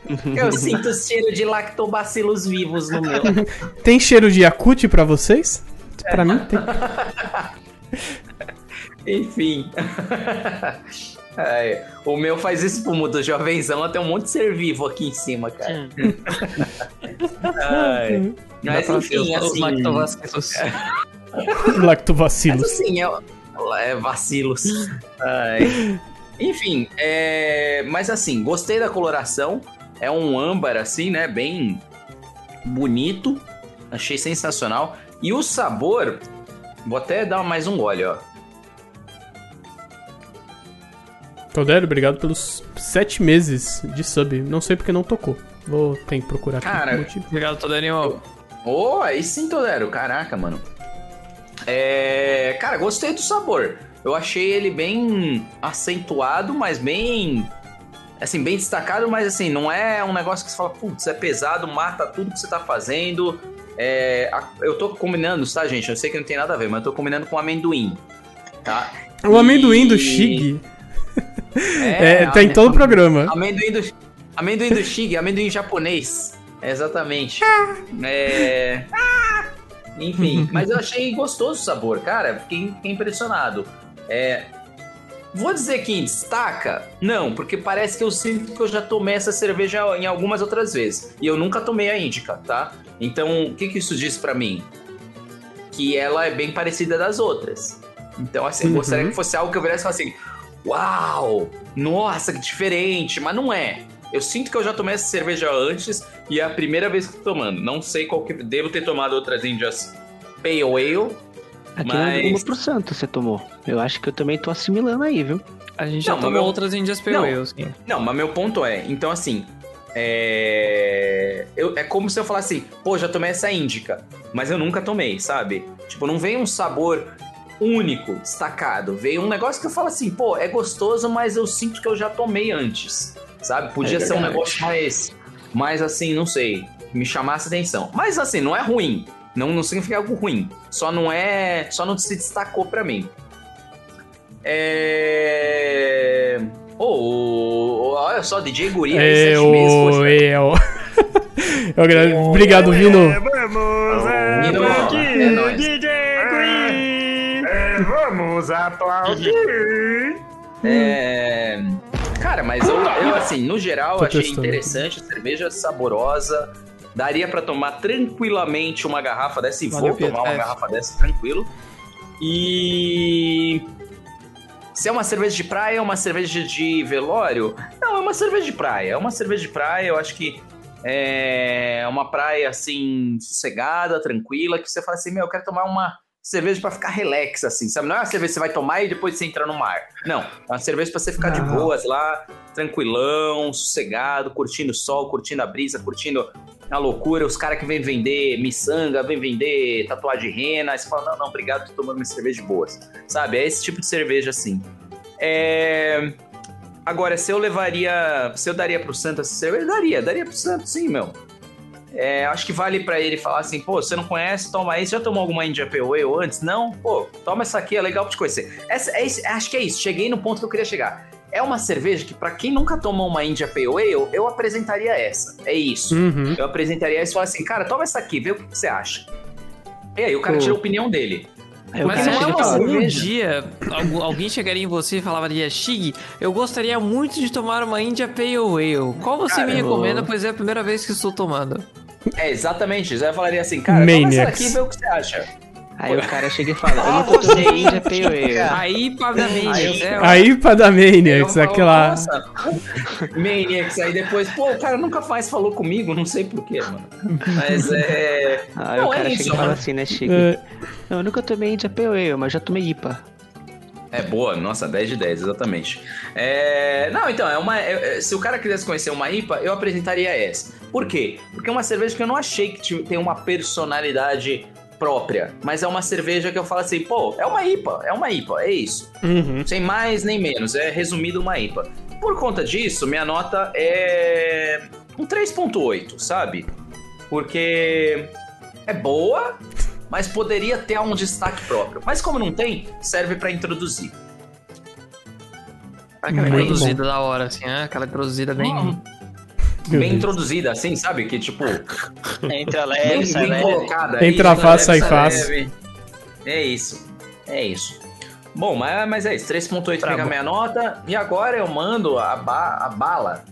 Eu sinto o cheiro de lactobacilos vivos no meu. Tem cheiro de Yakut pra vocês? Pra mim tem. Enfim. É, o meu faz espumo do jovenzão até um monte de ser vivo aqui em cima, cara. Ai. Mas enfim, os- os assim. lactobacilos. Mas Lactobacilos. assim, é, é vacilos. Ai. Enfim, é, mas assim, gostei da coloração. É um âmbar, assim, né? Bem bonito. Achei sensacional. E o sabor, vou até dar mais um gole, ó. Todero, obrigado pelos sete meses de sub. Não sei porque não tocou. Vou ter que procurar aqui Cara, motivo. Obrigado, Todarinho. Oh, aí sim, Todero. Caraca, mano. É. Cara, gostei do sabor. Eu achei ele bem acentuado, mas bem. Assim, bem destacado, mas assim, não é um negócio que você fala, putz, é pesado, mata tudo que você tá fazendo. É, a- eu tô combinando, tá, gente? Eu sei que não tem nada a ver, mas eu tô combinando com amendoim. Tá? O amendoim do Shig é, tá em todo o programa. Amendoim do, amendoim do Shig, amendoim japonês. Exatamente. É... Enfim, mas eu achei gostoso o sabor, cara. Fiquei, fiquei impressionado. É... Vou dizer que destaca? Não, porque parece que eu sinto que eu já tomei essa cerveja em algumas outras vezes. E eu nunca tomei a Índica, tá? Então, o que, que isso diz pra mim? Que ela é bem parecida das outras. Então, assim, Uhum. gostaria que fosse algo que eu viesse e falasse assim: Uau! Nossa, que diferente! Mas não é. Eu sinto que eu já tomei essa cerveja antes e é a primeira vez que tô tomando. Não sei qual que. Devo ter tomado outras Índias Pale Ale. Aqui Mas- no uma pro santo você tomou. Eu acho que eu também tô assimilando aí, viu? A gente já Não, mas tomou meu- outras Indias Pale Não. Ale, sim. Não, mas meu ponto é, então assim, É... Eu, é como se eu falasse assim, pô, já tomei essa índica, mas eu nunca tomei, sabe? Tipo, não vem um sabor único, destacado. Veio um negócio que eu falo assim, pô, é gostoso, mas eu sinto que eu já tomei antes, sabe? Podia É ser um negócio mais, mais assim, não sei, me chamasse atenção. Mas assim, não é ruim. Não, não significa algo ruim. Só não é. Só não se destacou pra mim. É. Oh, olha só, DJ Guri aí, É, sete meses. o, poxa. é, o. Eu agra- Obrigado, Vino. Nino, é nóis. Vamos aplaudir. É... Cara, mas eu, eu, assim, no geral, Tô achei testando. interessante, a cerveja saborosa. Daria pra tomar tranquilamente uma garrafa dessa e Valeu, vou tomar uma É. garrafa dessa tranquilo. E. Se é uma cerveja de praia ou uma cerveja de velório? Não, é uma cerveja de praia. É uma cerveja de praia, eu acho que é uma praia assim, sossegada, tranquila, que você fala assim: meu, eu quero tomar uma cerveja pra ficar relax, assim, sabe? Não é uma cerveja que você vai tomar e depois você entra no mar. Não, é uma cerveja pra você ficar de boas lá, tranquilão, sossegado, curtindo o sol, curtindo a brisa, curtindo a loucura. Os caras que vêm vender miçanga, vêm vender tatuagem de rena, aí você fala: não, não, obrigado, tô tomando minha cerveja de boas, sabe? É esse tipo de cerveja assim. É. Agora, se eu levaria. Se eu daria pro Santos essa cerveja, daria, daria pro Santos, sim, meu. É, acho que vale pra ele falar assim, pô, você não conhece, toma aí. Você já tomou alguma India Pale Ale antes? Não? Pô, toma essa aqui, é legal pra te conhecer. Essa, é isso- acho que é isso, cheguei no ponto que eu queria chegar. É uma cerveja que, pra quem nunca tomou uma India Pale Ale, eu apresentaria essa. É isso. Uhum. Eu apresentaria essa e falaria assim, cara, toma essa aqui, vê o que que você acha. E aí, o cara Pô. tira a opinião dele. O Mas não é uma um dia algu- alguém chegaria em você e falaria, Shig, eu gostaria muito de tomar uma India Pale Ale. Qual você me recomenda, pois é a primeira vez que estou tomando? É, exatamente. Já falaria assim, cara, toma Maniacs. aqui e vê o que você acha. Aí o cara chega e fala, eu nunca tomei você Índia Pale Ale. Aí, eu- é, Aí pra da Maniacs, Eu falo, aquela. Nossa, Maniacs. Aí depois, pô, o cara nunca mais falou comigo, não sei porquê, mano. Mas é. Aí Não, o é cara isso, chega e fala mano. assim, né, chega. É, Não, eu nunca tomei Índia Pale Ale, mas já tomei IPA. É boa, nossa, 10 de 10, exatamente. É, Não, então, é uma. é- é- Se o cara quisesse conhecer uma IPA, eu apresentaria essa. Por quê? Porque é uma cerveja que eu não achei que tem uma personalidade própria. Mas é uma cerveja que eu falo assim, pô, é uma IPA, é uma IPA, é isso. uhum. Sem mais nem menos, é resumido uma IPA. Por conta disso, minha nota é um 3.8, sabe? Porque é boa, mas poderia ter um destaque próprio. Mas como não tem, serve pra introduzir. aquela Muito introduzida da hora, assim, né? Aquela introduzida bem... Hum, bem Deus. introduzida, assim, sabe? Que tipo, Entra bem, leve, sai bem leve. colocada. Entra fácil, sai fácil. É isso. É isso. Bom, mas, mas é isso. 3.8 Brabo. fica a minha nota. E agora eu mando a, ba- a bala.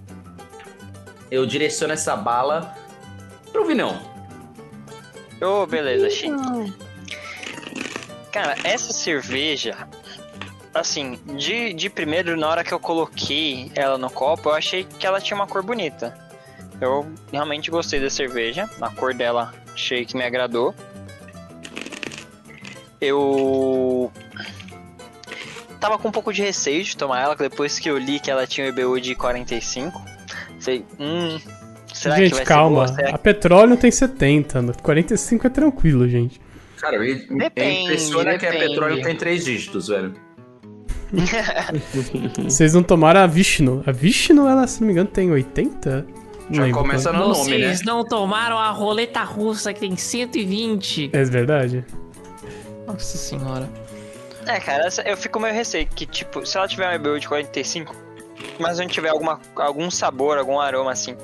Eu direciono essa bala pro Vinão. Ô, beleza, Chico. Cara, essa cerveja, assim, de, de primeiro, na hora que eu coloquei ela no copo, eu achei que ela tinha uma cor bonita. Eu realmente gostei da cerveja, a cor dela achei que me agradou. Eu tava com um pouco de receio de tomar ela, depois que eu li que ela tinha o IBU de 45. Falei, hum, será que gente, vai calma. ser boa? Será A petróleo tem 70, no 45 é tranquilo, gente. Cara, me, Depende, impressiona que a depende. petróleo tem três dígitos, velho. Vocês não tomaram a Vishnu. A Vishnu, ela, se não me engano, tem 80? Não Já lembro começa no nome, né? Vocês não tomaram a roleta russa que tem 120. É verdade? Nossa senhora. É, cara, eu fico meio receio que, tipo, se ela tiver um IBU de 45, mas não tiver alguma, algum sabor, algum aroma assim,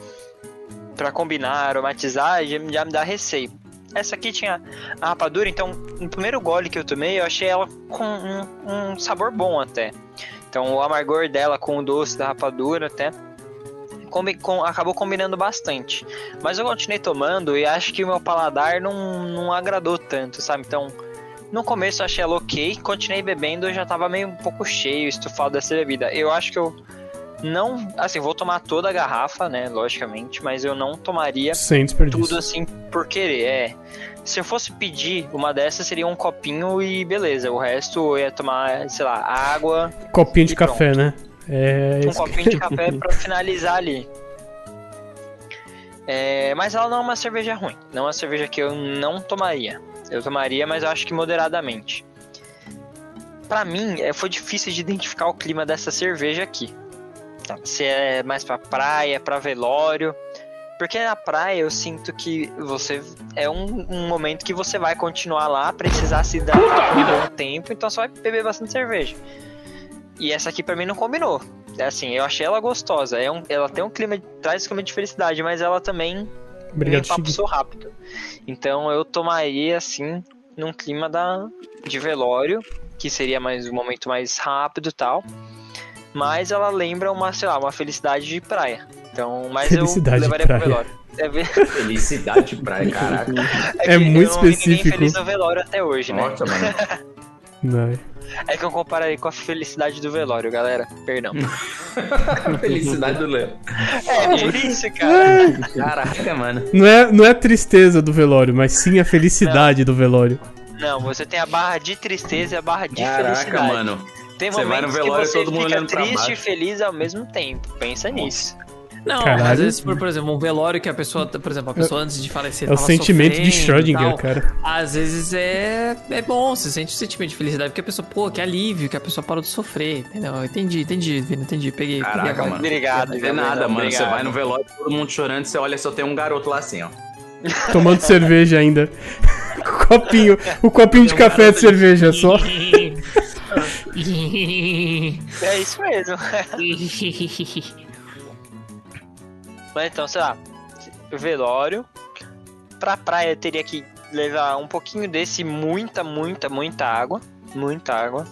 pra combinar, aromatizar, já, já me dá receio. Essa aqui tinha a rapadura, então no primeiro gole que eu tomei, eu achei ela com um, um sabor bom até. Então o amargor dela com o doce da rapadura até combi- com- acabou combinando bastante. Mas eu continuei tomando e acho que o meu paladar não, não agradou tanto, sabe? Então no começo eu achei ela ok, continuei bebendo, eu já tava meio um pouco cheio, estufado dessa bebida. Eu acho que eu não, assim, vou tomar toda a garrafa, né, logicamente, mas eu não tomaria tudo assim por querer, é. Se eu fosse pedir uma dessas, seria um copinho e beleza. O resto eu ia tomar, sei lá, água, Copinho de E café, né? É. um copinho de café pra finalizar ali. É, mas ela não é uma cerveja ruim. Não é uma cerveja que eu não tomaria. Eu tomaria, mas eu acho que moderadamente. Pra mim, é, foi difícil de identificar o clima dessa cerveja aqui. Se é mais pra praia, pra velório. Porque na praia eu sinto que você é um, um momento que você vai continuar lá, precisar se por um bom tempo, então você vai beber bastante cerveja. E essa aqui pra mim não combinou. É Assim, eu achei ela gostosa. É um, ela tem um clima, traz um clima de felicidade, mas ela também me Obrigado, rápido. Então eu tomaria assim, num clima da, de velório, que seria mais um momento mais rápido e tal. Mas ela lembra uma, sei lá, uma felicidade de praia. Então, mas Felicidade eu levaria praia. pro velório. É, ver- Felicidade praia, caraca. É que muito eu não vi ninguém específico. feliz no velório até hoje, né? Nossa, mano. Não. É que eu comparei com a felicidade do velório, galera. Perdão. Felicidade do Léo. É, por isso, cara. Caraca, mano. Não é, não é a tristeza do velório, mas sim a felicidade do velório. Não, você tem a barra de tristeza e a barra de Caraca, felicidade. mano. Tem Você vai no momentos velório que você todo mundo fica olhando pra triste e feliz ao mesmo tempo. Pensa nisso. Não, Caralho. às vezes, por, por exemplo, um velório que a pessoa, por exemplo, a pessoa antes de falecer É o sentimento de Schrödinger, cara. Às vezes é, é bom, você sente o sentimento de felicidade, porque a pessoa, pô, que alívio, que a pessoa parou de sofrer, entendeu? Eu Entendi, entendi, Vini, entendi, peguei. peguei Caraca, agora. mano. Obrigado, Não é nada, mano. Você vai no velório, todo mundo chorando, você olha, só tem um garoto lá assim, ó. Tomando cerveja ainda. copinho, o copinho de café de cerveja só. É isso mesmo. Mas então, sei lá, velório. Pra praia eu teria que levar um pouquinho desse, muita, muita, muita água. Muita água.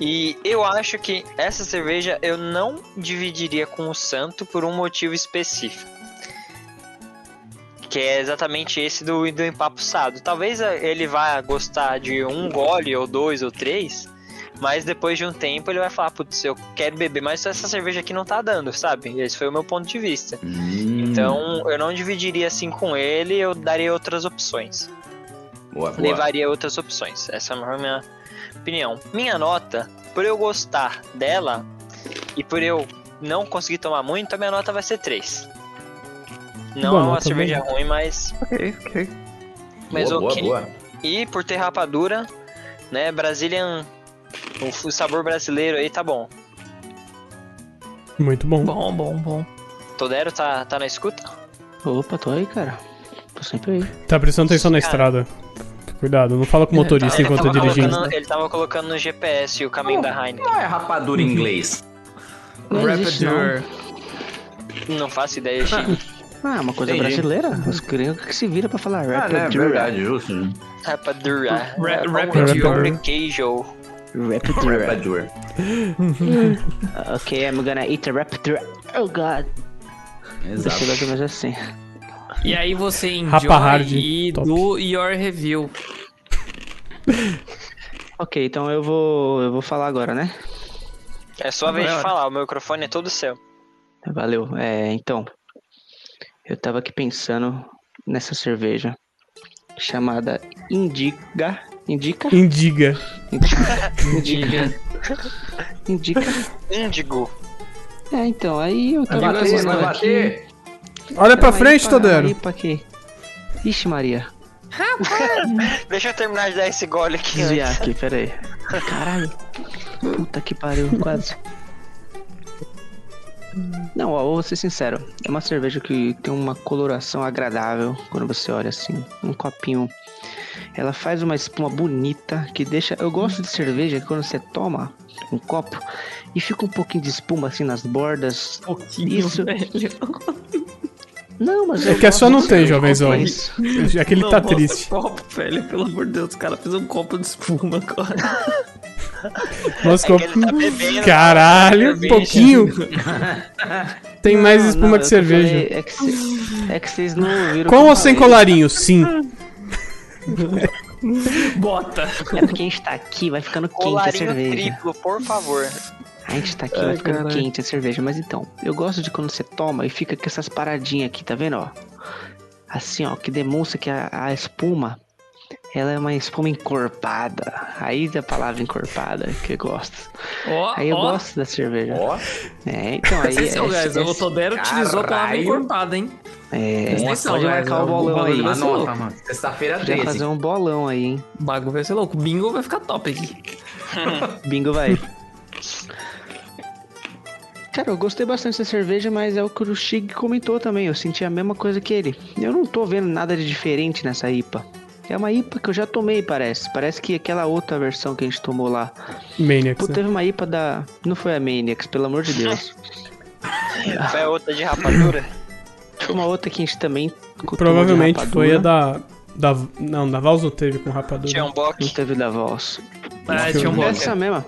E eu acho que essa cerveja eu não dividiria com o Santo por um motivo específico. Que é exatamente esse do, do empapuçado. Talvez ele vá gostar de um gole, ou dois, ou três. Mas depois de um tempo ele vai falar, putz, eu quero beber, mas essa cerveja aqui não tá dando, sabe? Esse foi o meu ponto de vista. Hum. Então eu não dividiria assim com ele, eu daria outras opções. boa, boa. Levaria outras opções. Essa é a minha opinião. Minha nota, por eu gostar dela e por eu não conseguir tomar muito, a minha nota vai ser 3. Não Boa é uma cerveja boa ruim, mas. Ok, ok. Mas boa, boa, ok. boa. E por ter rapadura, né? Brazilian. O sabor brasileiro aí tá bom. Muito bom. Bom, bom, bom. Todero tá, tá na escuta? Opa, tô aí, cara. Tô sempre aí. Tá prestando atenção na Cara. estrada. Cuidado, não fala com o motorista Ele enquanto tava, tá dirigindo. colocando, ele tava colocando no GPS o caminho da Heineken. Não é rapadura em inglês. Não existe, não. Rapadura. Não faço ideia, Chico. Ah, uma coisa Entendi. brasileira. Os gringos que se vira pra falar Ah, rap. né? Verdade, justo. né? Rapadura. Ra- É, Rapadura. como de Rapadura. ok, I'm gonna eat a rapadura. Oh god. Deixa eu Exato. mais assim. E aí você enjoy e top. do your review. Ok, então eu vou. Eu vou falar agora, né? É sua vez de falar, o meu microfone é todo seu. Valeu. É, então. Eu tava aqui pensando nessa cerveja chamada Indica. Indica? Indiga. Indica. Indica. Índigo. É, então, aí eu Vai bater, pensando vai aqui. bater. Olha pra frente, Todero. Aí pra quê? Ixi, Maria. Deixa eu terminar de dar esse gole aqui Desviar antes. aqui, pera aí. Caralho. Puta que pariu, quase. Não, ó, vou ser sincero. É uma cerveja que tem uma coloração agradável quando você olha assim. Um copinho. Ela faz uma espuma bonita que deixa. Eu gosto de cerveja que quando você toma um copo e fica um pouquinho de espuma assim nas bordas. Pouquinho, Isso. velho. Não, mas É que é só gosto não tem, jovenzão. isso. É que ele Não, tá mostra triste. copo, velho. Pelo amor de Deus, o cara fez um copo de espuma agora. Nossa, É que ele tá bebendo. Caralho, cerveja. pouquinho. Tem mais Não, espuma não, que eu cerveja. falei- É que, cê- é que vocês não ouviram. o Com que ou sem colarinho? Sim. Bota. É porque a gente tá aqui, vai ficando quente a cerveja. triplo, por favor. A gente tá aqui, vai Ai, ficando caralho. quente a cerveja. Mas então, eu gosto de quando você toma e fica com essas paradinhas aqui, tá vendo, ó? Assim, ó, que demonstra que a, a espuma, ela é uma espuma encorpada. Aí da palavra encorpada que eu gosto. Ó, Aí eu ó. gosto da cerveja. Ó, É, então aí... Esse é o é- é- O Todero utilizou a palavra encorpada, hein? É, atenção, pode marcar o o bolão aí. vai Anota, mano. Sexta-feira Podia 13. fazer um bolão aí, hein? O bagulho vai ser louco. O bingo vai ficar top aqui. Bingo vai. Cara, eu gostei bastante dessa cerveja, mas é o que o Chig comentou também. Eu senti a mesma coisa que ele. Eu não tô vendo nada de diferente nessa IPA. É uma IPA que eu já tomei, parece. Parece que aquela outra versão que a gente tomou lá. Maniacs. Pô, né? teve uma IPA da. Não foi a Maniacs, pelo amor de Deus. Foi a outra de rapadura. Foi uma outra que a gente também. tomou de Provavelmente foi a da. da não, da Vals não teve com rapadura. Tinha um Não bock. teve da voz. Ah, tinha um Bom, Essa mesma.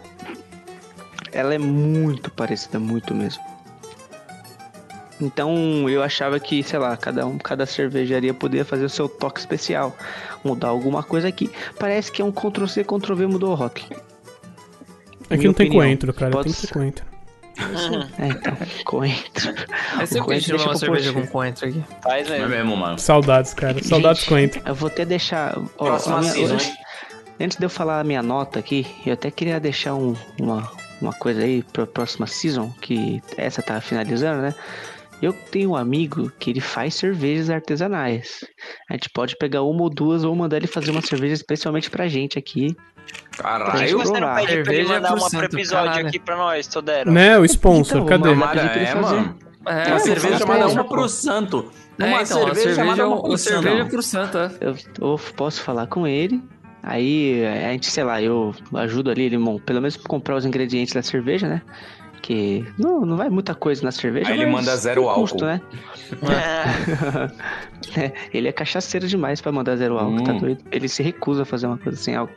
Ela é muito parecida, muito mesmo. Então eu achava que, sei lá, cada um, cada cervejaria poderia fazer o seu toque especial, mudar alguma coisa aqui. Parece que é um Ctrl C, Ctrl V mudou o rótulo. É que minha não tem opinião. coentro, cara. Pode Tem que ter coentro. É, então, coentro. É sempre que a gente uma cerveja com coentro aqui. Faz É mesmo. mesmo, mano. Saudades, cara. Saudades Gente, coentro. Eu vou até deixar. Ó, Próxima minha- season, antes, hein? antes de eu falar a minha nota aqui, eu até queria deixar um- uma, uma coisa aí pra próxima season, que essa tá finalizando, né? Eu tenho um amigo que ele faz cervejas artesanais. A gente pode pegar uma ou duas ou mandar ele fazer uma cerveja especialmente pra gente aqui. Caralho. você não pede pra ele Cerveja mandar uma pro santo, episódio caralho. aqui pra nós, Todero? Né, o sponsor, Então, cadê? é, mano. É, Uma cerveja chamada uma pro santo. É, Uma então, a cerveja chamada uma cerveja, pro a cerveja santo. pro santo, é. Eu, eu posso falar com ele. Aí a gente, sei lá, eu ajudo ali, ele, pelo menos comprar os ingredientes da cerveja, né? Que não, não vai muita coisa na cerveja. Aí ele manda zero tem custo, álcool. né? É, ele é cachaceiro demais pra mandar zero álcool, tá Hum. doido? Ele se recusa a fazer uma coisa sem álcool.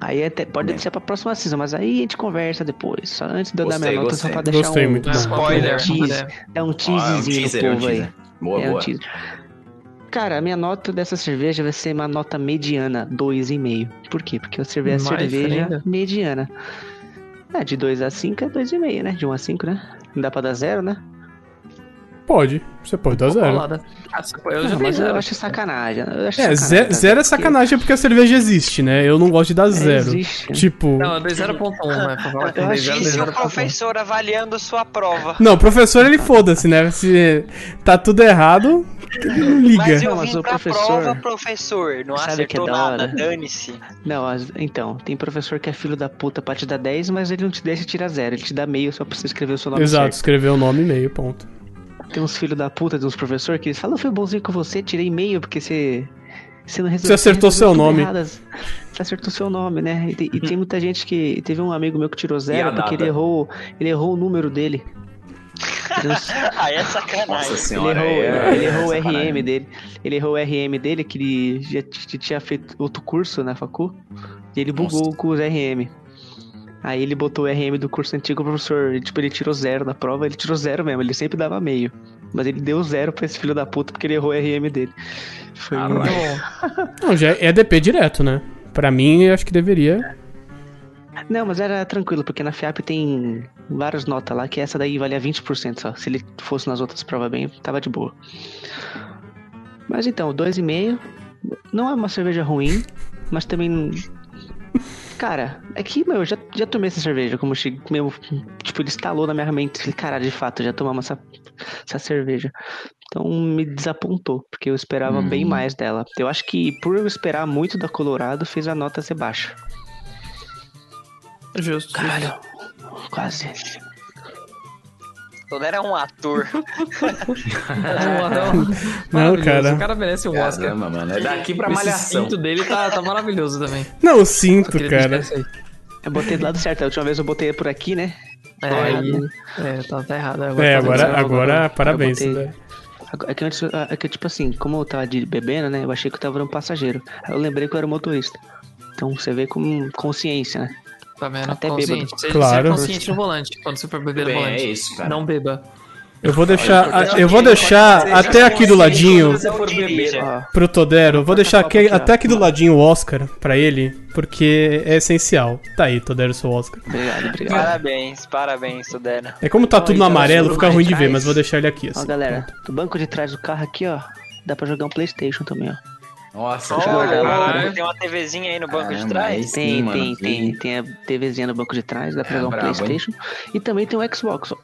Aí até pode Bem. ser pra próxima season, mas aí a gente conversa depois. Só antes de eu dar Gostei, minha nota, gostei. só pra deixar Gostei um, muito. É, bom. Spoiler. um tease, É. é um Ah, é um teaser, do é um povo aí. Boa, É um boa. teaser. Cara, a minha nota dessa cerveja vai ser uma nota mediana, 2,5. Por quê? Porque eu servi a Mais cerveja ainda? mediana. Ah, de 2 a 5 é 2,5, né? De 1 a 5, né? Não dá pra dar zero, né? Pode. Você pode dar zero. Ah, Eu já Não, dei mas eu zero. acho sacanagem. Eu acho É, sacanagem, ze- zero é Porque sacanagem porque a cerveja existe, né? Eu não gosto de dar zero. Existe. Tipo. Não, eu dei 0.1, né? Pra falar que eu acho zero, que se o 0.1. professor avaliando sua prova? Não, o professor ele foda-se, né? Se tá tudo errado, não liga. Mas eu Não, mas vim o pra professor- prova, professor. Não Sabe o que é acertou da nada, dane-se. Não, então, tem professor que é filho da puta pra te dar 10, mas ele não te deixa tirar zero. Ele te dá meio só pra você escrever o seu nome Exato, certo. escreveu o nome e meio, ponto. Tem uns filhos da puta de uns professores que eles falam, eu fui bonzinho com você, tirei meio porque você. Você não resolveu. Você acertou resolveu seu nome. errado. Você acertou seu nome, né? E tem, e tem muita gente que. Teve um amigo meu que tirou zero porque ele errou. Ele errou o número dele. Ele, não- Aí é Nossa sacanagem. ele senhora. errou, é- ele errou o é sacanagem. RM dele. Ele errou o RM dele, que ele já tinha feito outro curso na facu. E ele bugou com os RM. Aí ele botou o RM do curso antigo, o professor, ele, tipo, ele tirou zero na prova, ele tirou zero mesmo, ele sempre dava meio. Mas ele deu zero pra esse filho da puta porque ele errou o RM dele. Foi Caralho. muito bom. Não, já é DP direto, né? Pra mim, eu acho que deveria. Não, mas era tranquilo, porque na FIAP tem várias notas lá, que essa daí valia 20% só. Se ele fosse nas outras provas bem, tava de boa. Mas então, 2,5 não é uma cerveja ruim, mas também. Cara, é que, meu, eu já, já tomei essa cerveja, como che- meu, tipo, ele instalou na minha mente. Falei, Caralho, de fato, já tomamos essa, essa cerveja. Então me desapontou, porque eu esperava bem Hum. mais dela. Eu acho que por eu esperar muito da Colorado, fez a nota ser baixa. Justo. Caralho, quase. Todero é um ator. Não, cara. O cara merece um Oscar. Caramba, mano. É daqui pra Esse malhação. cinto dele tá, tá maravilhoso também. Não, sinto, Queria cara. Eu botei do lado certo, a última vez eu botei por aqui, né? É, Tá aí, errado, é, tá, tá errado. É, tá vendo? agora, agora parabéns. Botei- né? Agora- É que, antes, é que, tipo assim, como eu tava de bebendo, né? Eu achei que eu tava um passageiro. Aí eu lembrei que eu era o motorista. Então você vê com consciência, né? Tá vendo? Até consciente. Seja, Claro. seja consciente no volante, quando você for beber no Bem, volante. é isso, cara. Não beba. Eu vou deixar, eu vou deixar até aqui do ladinho Se você for beber, Ó, pro Todero. Eu vou deixar aqui, ó. até aqui do ladinho o Oscar pra ele, porque é essencial. Tá aí, Todero, seu Oscar. obrigado, obrigado. Parabéns, parabéns, Todero. É como tá Ó, tudo no então, amarelo, fica ruim de ver, mas vou deixar ele aqui. Ó, Assim. galera, do banco de trás do carro aqui, ó. Dá pra jogar um Playstation também, ó. Nossa, Olha, cara. caralho. tem uma TVzinha aí no banco de trás? aí sim, Tem, mano. tem, tem. Tem a TVzinha no banco de trás, dá pra É, jogar um hein? Playstation. E também tem um Xbox, ó.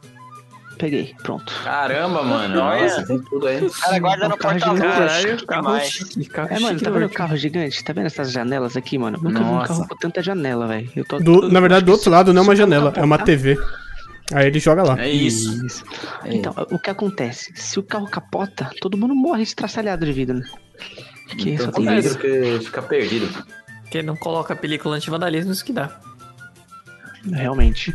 Peguei, pronto. Caramba, mano. Olha. Nossa, tem tudo aí. O cara guarda no Um carro chique carro demais. chique, carro É, mano, tá do vendo o carro gigante? Tá vendo essas janelas aqui, mano? Nunca vi um Nossa. carro com tanta janela, velho. Eu na verdade, do outro lado não é uma o janela, é uma TV. Aí ele joga lá. É isso. É Então, o que acontece? Se o carro capota, todo mundo morre estraçalhado de vida, né? Porque Então, só tem vidro. vidro que fica perdido. Quem não coloca película anti-vandalismo, isso que dá. Realmente.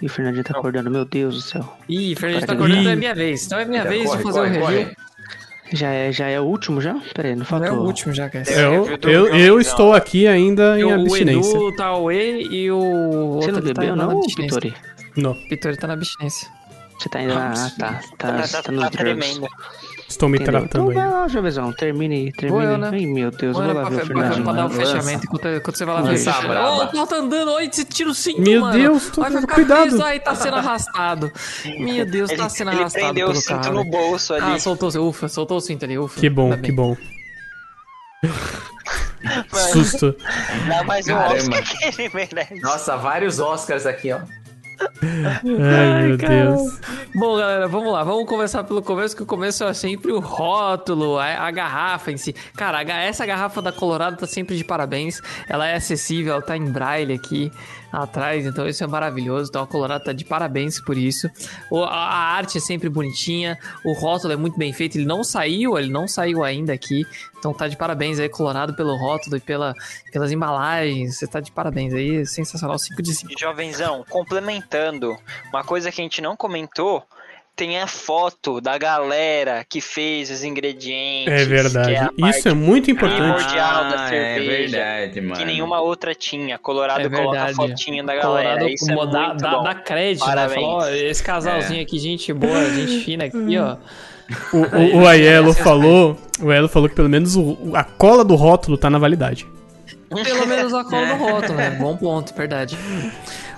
E o Fernandinho tá acordando, meu Deus do céu. Ih, Fernando tá Para- acordando, Ih. é minha vez. Então é minha Eita, vez corre, de fazer corre, o review. corre. Já é, já é o último já? Pera aí, não Não faltou. é o último já, cara. É, Eu, eu, eu então. estou aqui ainda em o abstinência. Edu tá away e o Você outro não tá bebeu, na não. Pitori? Não, O Pitori tá na abstinência. Você tá ainda. Ah, tá. Tá, Tá, tá, tá, nos tá drugs. tremendo. Estou me Entendeu? tratando Então vai lá, Jovenzão, termine, termine. eu, né? Ai, meu Deus, Olha eu vou pra, lá ver o Fernandinho. pra dar o fechamento enquanto, enquanto você vai lá ver. Ô, o pau tá andando, oi, você tira o cinto, Meu mano. Deus, tô- Vai ficar cuidado. preso, aí tá sendo arrastado. Meu Deus, Ele, tá sendo ele arrastado prendeu o cinto carro. no bolso ali. Ah, soltou, ufa, soltou o cinto ali, ufa. Que bom, que bom. Susto. Dá mais um Caramba. Oscar que ele merece. Nossa, vários Oscars aqui, ó. Ai, meu cara. Deus. Bom, galera, vamos lá. Vamos começar pelo começo, que o começo é sempre o rótulo, a, a garrafa em si. Cara, a essa garrafa da Colorado tá sempre de parabéns. Ela é acessível, ela tá em braille aqui atrás, então isso é maravilhoso. Então a Colorado tá de parabéns por isso. O- a, a arte é sempre bonitinha, o rótulo é muito bem feito. Ele não saiu, ele não saiu ainda aqui. Então tá de parabéns aí, Colorado, pelo rótulo e pela, pelas embalagens. Você tá de parabéns aí, sensacional, 5 de 5. E, Jovenzão, complementando, uma coisa que a gente não comentou, tem a foto da galera que fez os ingredientes. É verdade. que é Isso é muito importante. primordial da Ah, cerveja. É verdade, mano. Que nenhuma outra tinha. Colorado É coloca a fotinha da galera. Colorado Isso é dá, muito dá, bom. dá crédito, Parabéns. né? Falou, ó, esse casalzinho aqui, gente boa, gente fina aqui, ó. O, o, o Aiello falou. O Aiello falou que pelo menos o- a cola do rótulo tá na validade. Pelo menos a cola no rótulo, né? Bom ponto, verdade.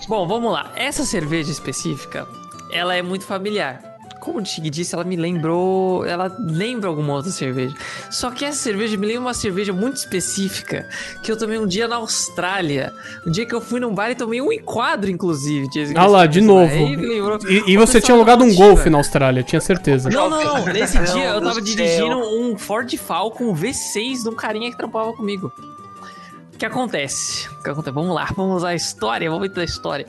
Bom, vamos lá. Essa cerveja específica, ela é muito familiar. Como o Tig disse, ela me lembrou. Ela lembra alguma outra cerveja. Só que essa cerveja me lembra uma cerveja muito específica que eu tomei um dia na Austrália. Um dia que eu fui num bar e tomei um enquadro, inclusive. de- Ah lá, de novo. lembrou- E, e você tinha alugado um golfe na Austrália, tinha certeza. Não, não, não. Nesse dia eu tava do dirigindo céu. um Ford Falcon V6 de um carinha que trampava comigo. O que acontece? O que acontece? Vamos lá, vamos a história, vamos entrar a história.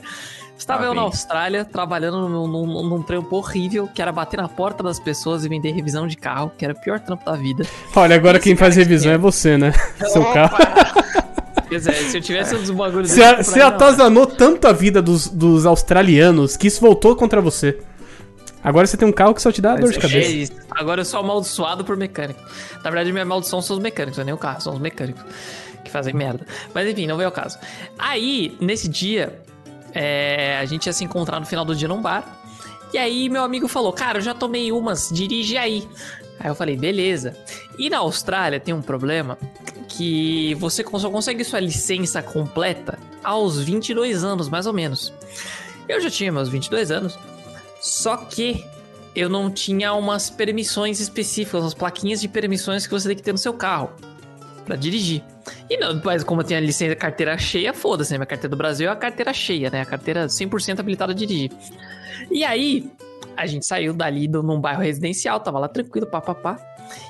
Estava Tá eu na bem. Austrália, trabalhando num, num, num trampo horrível, que era bater na porta das pessoas e vender revisão de carro, que era o pior trampo da vida. Olha, agora quem faz que revisão é você, né? Seu carro. Quer se eu tivesse dos bagulhos Você, mim, não. atazanou tanto a vida dos, dos australianos que isso voltou contra você. Agora você tem um carro que só te dá dor de É cabeça. isso. Agora eu sou amaldiçoado por mecânico. Na verdade, minha maldição são os mecânicos, não é nem o carro, são os mecânicos que fazem merda. Mas enfim, não veio ao caso. Aí, nesse dia, é, a gente ia se encontrar no final do dia num bar. E aí, meu amigo falou: Cara, eu já tomei umas, dirige aí. Aí eu falei: Beleza. E na Austrália tem um problema que você só consegue sua licença completa aos 22 anos, mais ou menos. Eu já tinha meus 22 anos. Só que eu não tinha umas permissões específicas, umas plaquinhas de permissões que você tem que ter no seu carro pra dirigir. E não, mas como tenho a licença carteira cheia, foda-se, né? Minha carteira do Brasil é a carteira cheia, né? A carteira 100% habilitada a dirigir. E aí, a gente saiu dali num bairro residencial, tava lá tranquilo, papapá.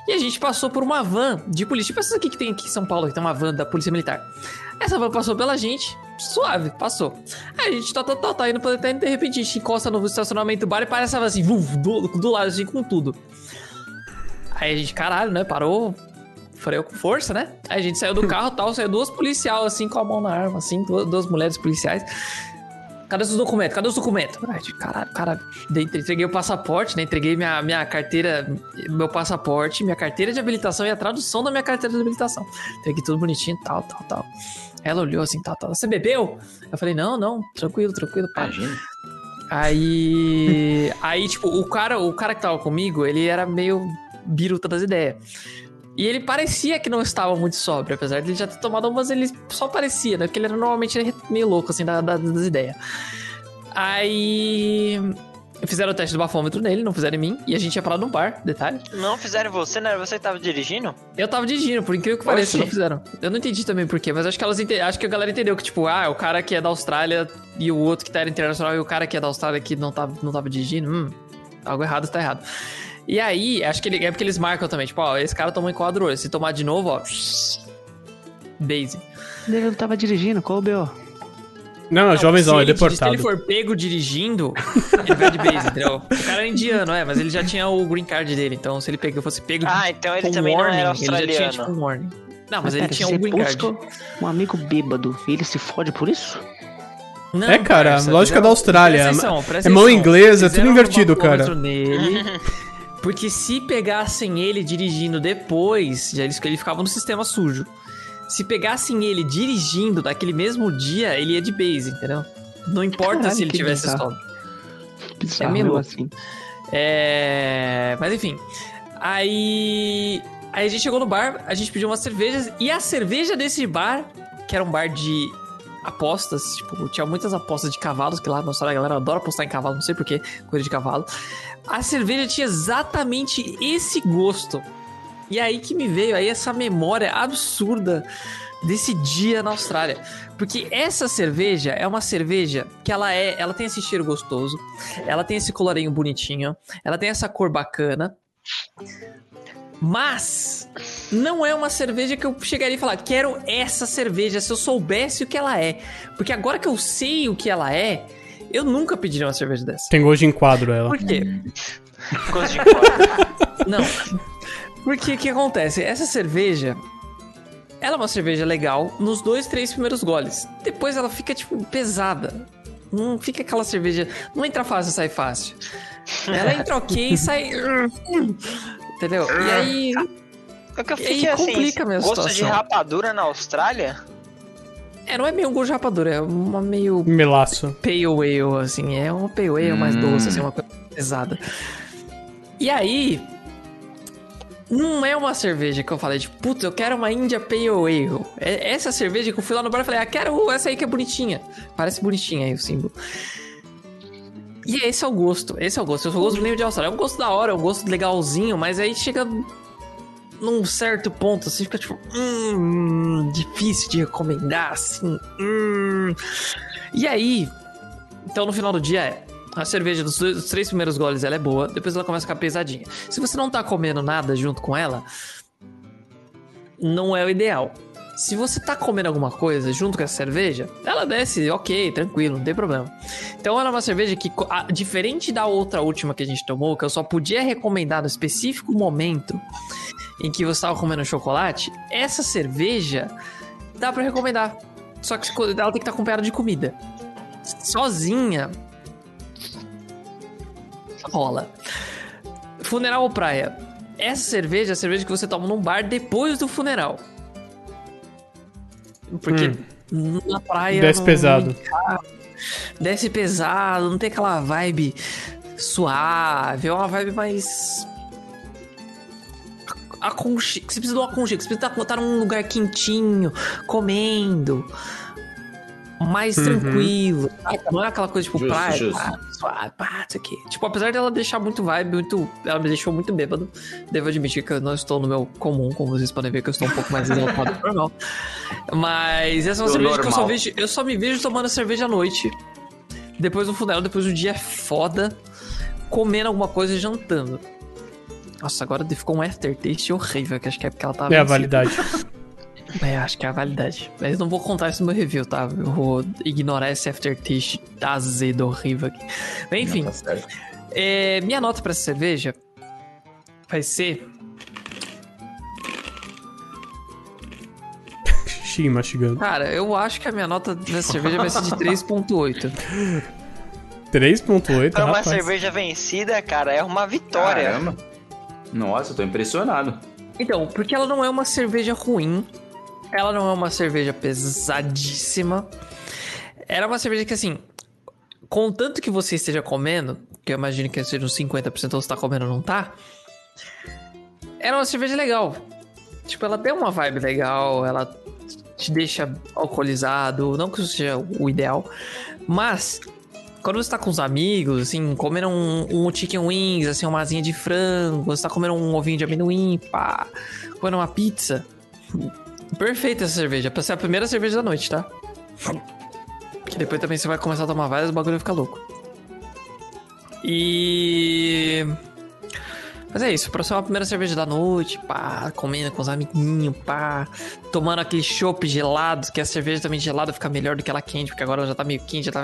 E a gente passou por uma van de polícia. Tipo essa aqui que tem aqui em São Paulo, que tem uma van da Polícia Militar. Essa van passou pela gente, suave, passou. Aí a gente tá, tá, tá, tá indo tá indo, de repente a gente encosta no estacionamento do bar e parece assim, vuf, do, do lado, assim, com tudo. Aí a gente, caralho, né? Parou, freou com força, né? Aí a gente saiu do carro e tal, saiu duas policial assim, com a mão na arma, assim, duas, duas mulheres policiais. Cadê os documentos? Cadê os documentos? Caralho. Daí Entreguei o passaporte, né? Entreguei minha, minha carteira, meu passaporte, minha carteira de habilitação e a tradução da minha carteira de habilitação. Entreguei tudo bonitinho, tal, tal, tal. Ela olhou assim, tal, tal. Você bebeu? Eu falei, não, não, tranquilo, tranquilo, pá. Imagina. Aí. aí, tipo, o cara, o cara que tava comigo, ele era meio biruta das ideias. E ele parecia que não estava muito sóbrio, apesar de ele já ter tomado umas, ele só parecia, né? Porque ele era normalmente meio louco, assim, da- da- das ideias. Aí. Fizeram o teste do bafômetro nele, não fizeram em mim. E a gente ia parar num bar, detalhe. Não fizeram em você, não era você que tava dirigindo? Eu tava dirigindo, por incrível que pareça, não fizeram. Eu não entendi também por quê, mas acho que elas ente- acho que a galera entendeu que, tipo, ah, o cara que é da Austrália e o outro que tá era internacional e o cara que é da Austrália que não tava, não tava dirigindo, hum, algo errado tá errado. E aí, acho que ele, é porque eles marcam também, tipo, ó, esse cara tomou em quadro hoje. Se tomar de novo, ó. Base. Ele não tava dirigindo, qual o B.O.? Não, Não, jovenzão, se é deportado. Se ele for pego dirigindo, ele vai de base, entendeu? O cara é indiano, é, mas ele já tinha o green card dele, então se ele pegou, fosse pego Ah, então ele também não warning, era ele já tinha australiano. tipo um warning. Não, mas ele pera, tinha um green card. um amigo bêbado e ele se fode por isso? Não, É, cara, parça, lógica da Austrália, presta atenção, presta é mão inglesa, é tudo invertido, cara. Nele, porque se pegassem ele dirigindo depois, já eles, ele ficava no sistema sujo. Se pegassem ele dirigindo daquele mesmo dia, ele ia de base, entendeu? Não importa Caralho, se ele tivesse. Bizarro, meio mesmo assim. É. Mas enfim. Aí. Aí a gente chegou no bar, a gente pediu umas cervejas. E a cerveja desse bar, que era um bar de apostas, tipo, tinha muitas apostas de cavalos, que lá na Austrália a galera adora apostar em cavalo, não sei porquê, coisa de cavalo. A cerveja tinha exatamente esse gosto. E aí que me veio aí essa memória absurda desse dia na Austrália. Porque essa cerveja é uma cerveja que ela é, ela tem esse cheiro gostoso, ela tem esse colorinho bonitinho, ela tem essa cor bacana. Mas não é uma cerveja que eu chegaria e falar, quero essa cerveja se eu soubesse o que ela é. Porque agora que eu sei o que ela é, eu nunca pediria uma cerveja dessa. Tem gosto de enquadro ela. Por quê? Gosto de cor. Não. Porque o que acontece? Essa cerveja. Ela é uma cerveja legal nos dois, três primeiros goles. Depois ela fica, tipo, pesada. Não fica aquela cerveja. Não entra fácil, sai fácil. Ela entra ok e sai. Entendeu? E aí. É que eu E aí fiquei assim, complica a minha gosto de situação. rapadura na Austrália? É, não é meio um gosto de rapadura, é uma meio Melaço. pale ale, assim. É uma pale ale mais doce, assim, uma coisa pesada. E aí. Não é uma cerveja que eu falei, tipo, putz, eu quero uma India Pale Ale. É essa cerveja que eu fui lá no bar e falei, ah, quero essa aí que é bonitinha. Parece bonitinha aí o símbolo. E esse é o gosto, esse é o gosto. Eu sou gosto do de Austrália. É um gosto da hora, é um gosto legalzinho, mas aí chega num certo ponto, assim, fica tipo, hum, difícil de recomendar, assim, hum. E aí, então no final do dia é, a cerveja dos, dois- dos três primeiros goles ela é boa, depois ela começa a ficar pesadinha. Se você não tá comendo nada junto com ela, não é o ideal. Se você tá comendo alguma coisa junto com essa cerveja, ela desce, ok, tranquilo, não tem problema. Então ela é uma cerveja que, diferente da outra última que a gente tomou, que eu só podia recomendar no específico momento em que você tava comendo chocolate, essa cerveja dá pra recomendar. Só que ela tem que estar acompanhada de comida. Sozinha. Rola. Funeral ou praia? Essa cerveja é a cerveja que você toma num bar depois do funeral. Porque na praia. Desce não- pesado. Desce pesado, não tem aquela vibe suave, é uma vibe mais. Aconchego. Você precisa de um aconchego, você precisa estar num lugar quentinho, comendo. Mais Uhum. tranquilo. saca? Não é aquela coisa tipo Justo, praia, justo. pá, suave, pá, isso aqui. Tipo, apesar dela deixar muito vibe, muito. Ela me deixou muito bêbado. Devo admitir que eu não estou no meu comum, como vocês podem ver, que eu estou um pouco mais exaltado do que normal. Mas essa é uma cerveja que eu só vejo. Eu só me vejo tomando cerveja à noite. Depois do funeral, depois do dia foda, comendo alguma coisa e jantando. Nossa, agora ficou um aftertaste horrível, que acho que é porque ela tava. É a vencida. validade. É, acho que é a validade. Mas eu não vou contar isso no meu review, tá? Eu vou ignorar esse aftertaste azedo horrível aqui. Mas, enfim, Não, tá é, minha nota pra essa cerveja vai ser. Xixi mastigando. Cara, eu acho que a minha nota dessa cerveja vai ser de 3,8. 3.8, Pra uma rapaz. cerveja vencida, cara, é uma vitória. Caramba. Nossa, eu tô impressionado. Então, porque ela não é uma cerveja ruim, ela não é uma cerveja pesadíssima. Era uma cerveja que, assim, contanto que você esteja comendo, que eu imagino que seja uns 50% ou você tá comendo ou não tá, era uma cerveja legal. Tipo, ela tem uma vibe legal, ela te deixa alcoolizado, não que isso seja o ideal, mas quando você tá com os amigos, assim, comendo um, um chicken wings, assim, uma asinha de frango, você tá comendo um ovinho de amendoim, pá, comendo uma pizza. Perfeita essa cerveja, pra ser a primeira cerveja da noite, tá? Que depois também você vai começar a tomar várias, o bagulho vai ficar louco. E. Mas é isso, pra ser uma primeira cerveja da noite, pá, comendo com os amiguinhos, pá, tomando aquele chopp gelado, que a cerveja também gelada fica melhor do que ela quente, porque agora ela já tá meio quente, já tá.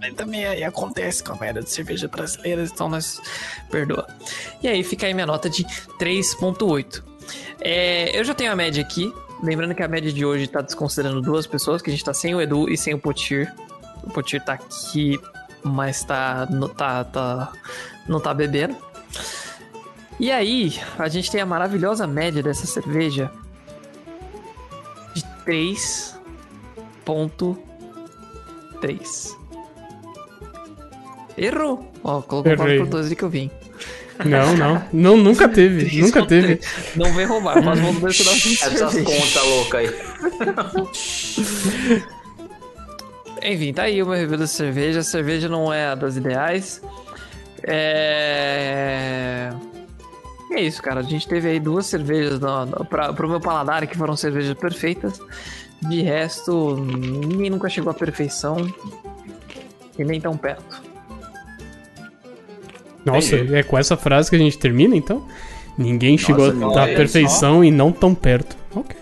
Mas também aí acontece com a merda de cerveja brasileira, então nós perdoa. E aí fica aí minha nota de 3.8. É, eu já tenho a média aqui, lembrando que a média de hoje tá desconsiderando duas pessoas, que a gente tá sem o Edu e sem o Potir. O Potir tá aqui, mas tá, no- tá, tá, não tá bebendo. E aí, a gente tem a maravilhosa média dessa cerveja de 3.3. Errou! Ó, colocou Errei. 4 por 12 que eu vim. Não, não. Não, nunca teve. Nunca teve. 3.3. Não vem roubar, faz um dois dá Essas contas loucas aí. Enfim, tá aí o meu review da cerveja. A cerveja não é a das ideais. É. E é isso, cara. A gente teve aí duas cervejas no, no, pra, pro meu paladar que foram cervejas perfeitas. De resto, ninguém nunca chegou à perfeição. E nem tão perto. Nossa, Entendi. é com essa frase que a gente termina, então? Ninguém chegou à é perfeição e não tão perto. Ok.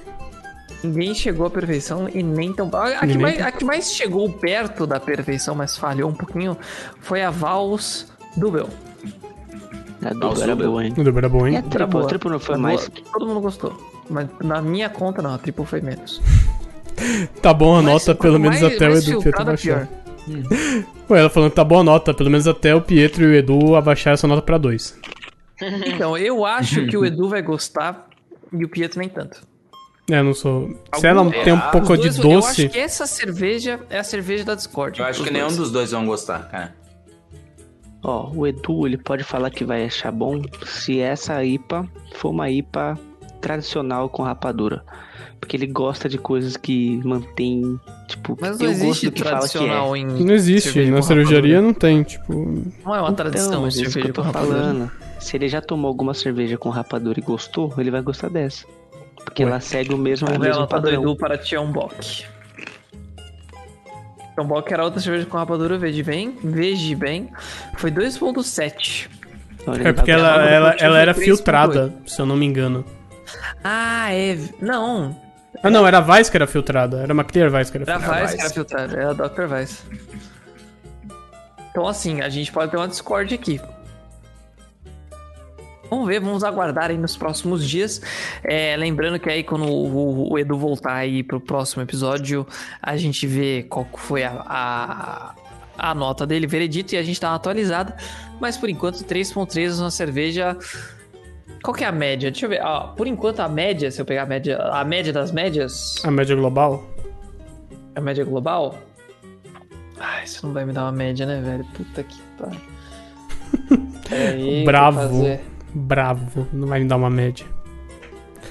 Ninguém chegou à perfeição e nem tão. A, a, que, mais, tão- a que mais chegou perto da perfeição, mas falhou um pouquinho, foi a Vals Dubel. A dupla era meu. boa, hein? Era a hein? Era boa. A tripla não foi mais? boa. Todo mundo gostou. Mas na minha conta não, a triple foi menos. Tá bom a Mas nota, pelo menos mais- até o Edu Pietro baixar. pior. Ué, ela falando que tá boa nota, pelo menos até o Pietro e o Edu abaixar essa nota pra 2. Então, eu acho que o Edu vai gostar e o Pietro nem tanto. É, não sou. Se ela Algum- tem um É, pouco Os de dois- Eu doce. acho que essa cerveja é a cerveja da Discord. Eu acho que nenhum dois. dos dois vão gostar, cara. Ó, o Edu, ele pode falar que vai achar bom se essa IPA for uma IPA tradicional com rapadura. Porque ele gosta de coisas que mantém, tipo, Mas tem não o gosto existe do que fala que é. tradicional em. Não existe, na cervejaria não tem, tipo. Não é uma tradição Então, mas é isso que cerveja eu tô falando. Se ele já tomou alguma cerveja com rapadura e gostou, ele vai gostar dessa. Porque Ué. ela segue o mesmo, o mesmo do padrão. Edu para Tiambok. Tiambok era outra cerveja com rapadura, veja bem. Veja bem. Foi 2.7. Olha, É ele porque ela, ela, vou ela era filtrada, se eu não me engano. Ah, é. Não. Ah, não, era a Vice que era filtrada. Era uma Clear Vice que era Era a filtrada. Vice que era filtrada. Era a Dr. Vice. Então, assim, a gente pode ter uma Discord aqui. Vamos ver, vamos aguardar aí nos próximos dias. É, lembrando que aí quando o, o Edu voltar aí pro próximo episódio, a gente vê qual foi a, a, a nota dele, veredito, e a gente dá uma atualizada. Mas por enquanto, 3.3 uma cerveja. Qual que é a média? Deixa eu ver. Ó, por enquanto, a média, se eu pegar a média, a média das médias, A média global? a média global? Ai, você não vai me dar uma média, né, velho? Puta que pariu. Bravo. Bravo. Não vai me dar uma média.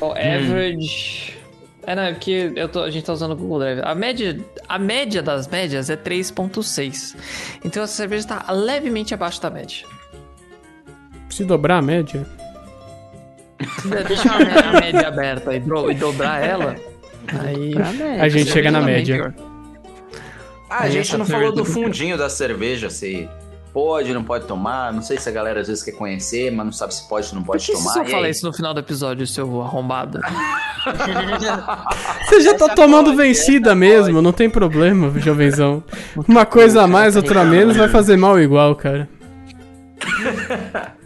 Ó, average. É, não, é porque eu tô, a gente tá usando o Google Drive. A média, a média das médias é 3.6. Então essa cerveja tá levemente abaixo da média. Se dobrar a média. Deixa a média, a média aberta e, do- e dobrar ela. Aí. Média. A gente chega na média. Ah, a gente não falou do fundinho da cerveja, se pode, não pode tomar. Não sei se a galera às vezes quer conhecer, mas não sabe se pode ou não Por pode que você tomar. só E fala aí? isso no final do episódio, seu arrombado? Você já tá tomando vencida mesmo, não tem problema, jovenzão. Uma coisa a mais, outra a menos, vai fazer mal igual, cara.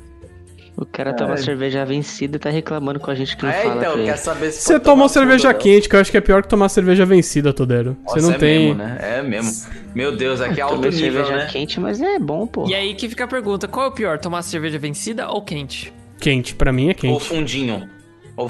O cara toma cerveja vencida e tá reclamando com a gente que não É, fala então, quer saber se Você tomou cerveja ou quente, que eu acho que é pior que tomar cerveja vencida, Todero. Você não é tem. Mesmo, né? É mesmo. Meu Deus, aqui é alto nível, cerveja né? quente, mas é bom, pô. E aí que fica a pergunta: qual é o pior, tomar cerveja vencida ou quente? Quente, pra mim é Ou quente. fundinho. Ou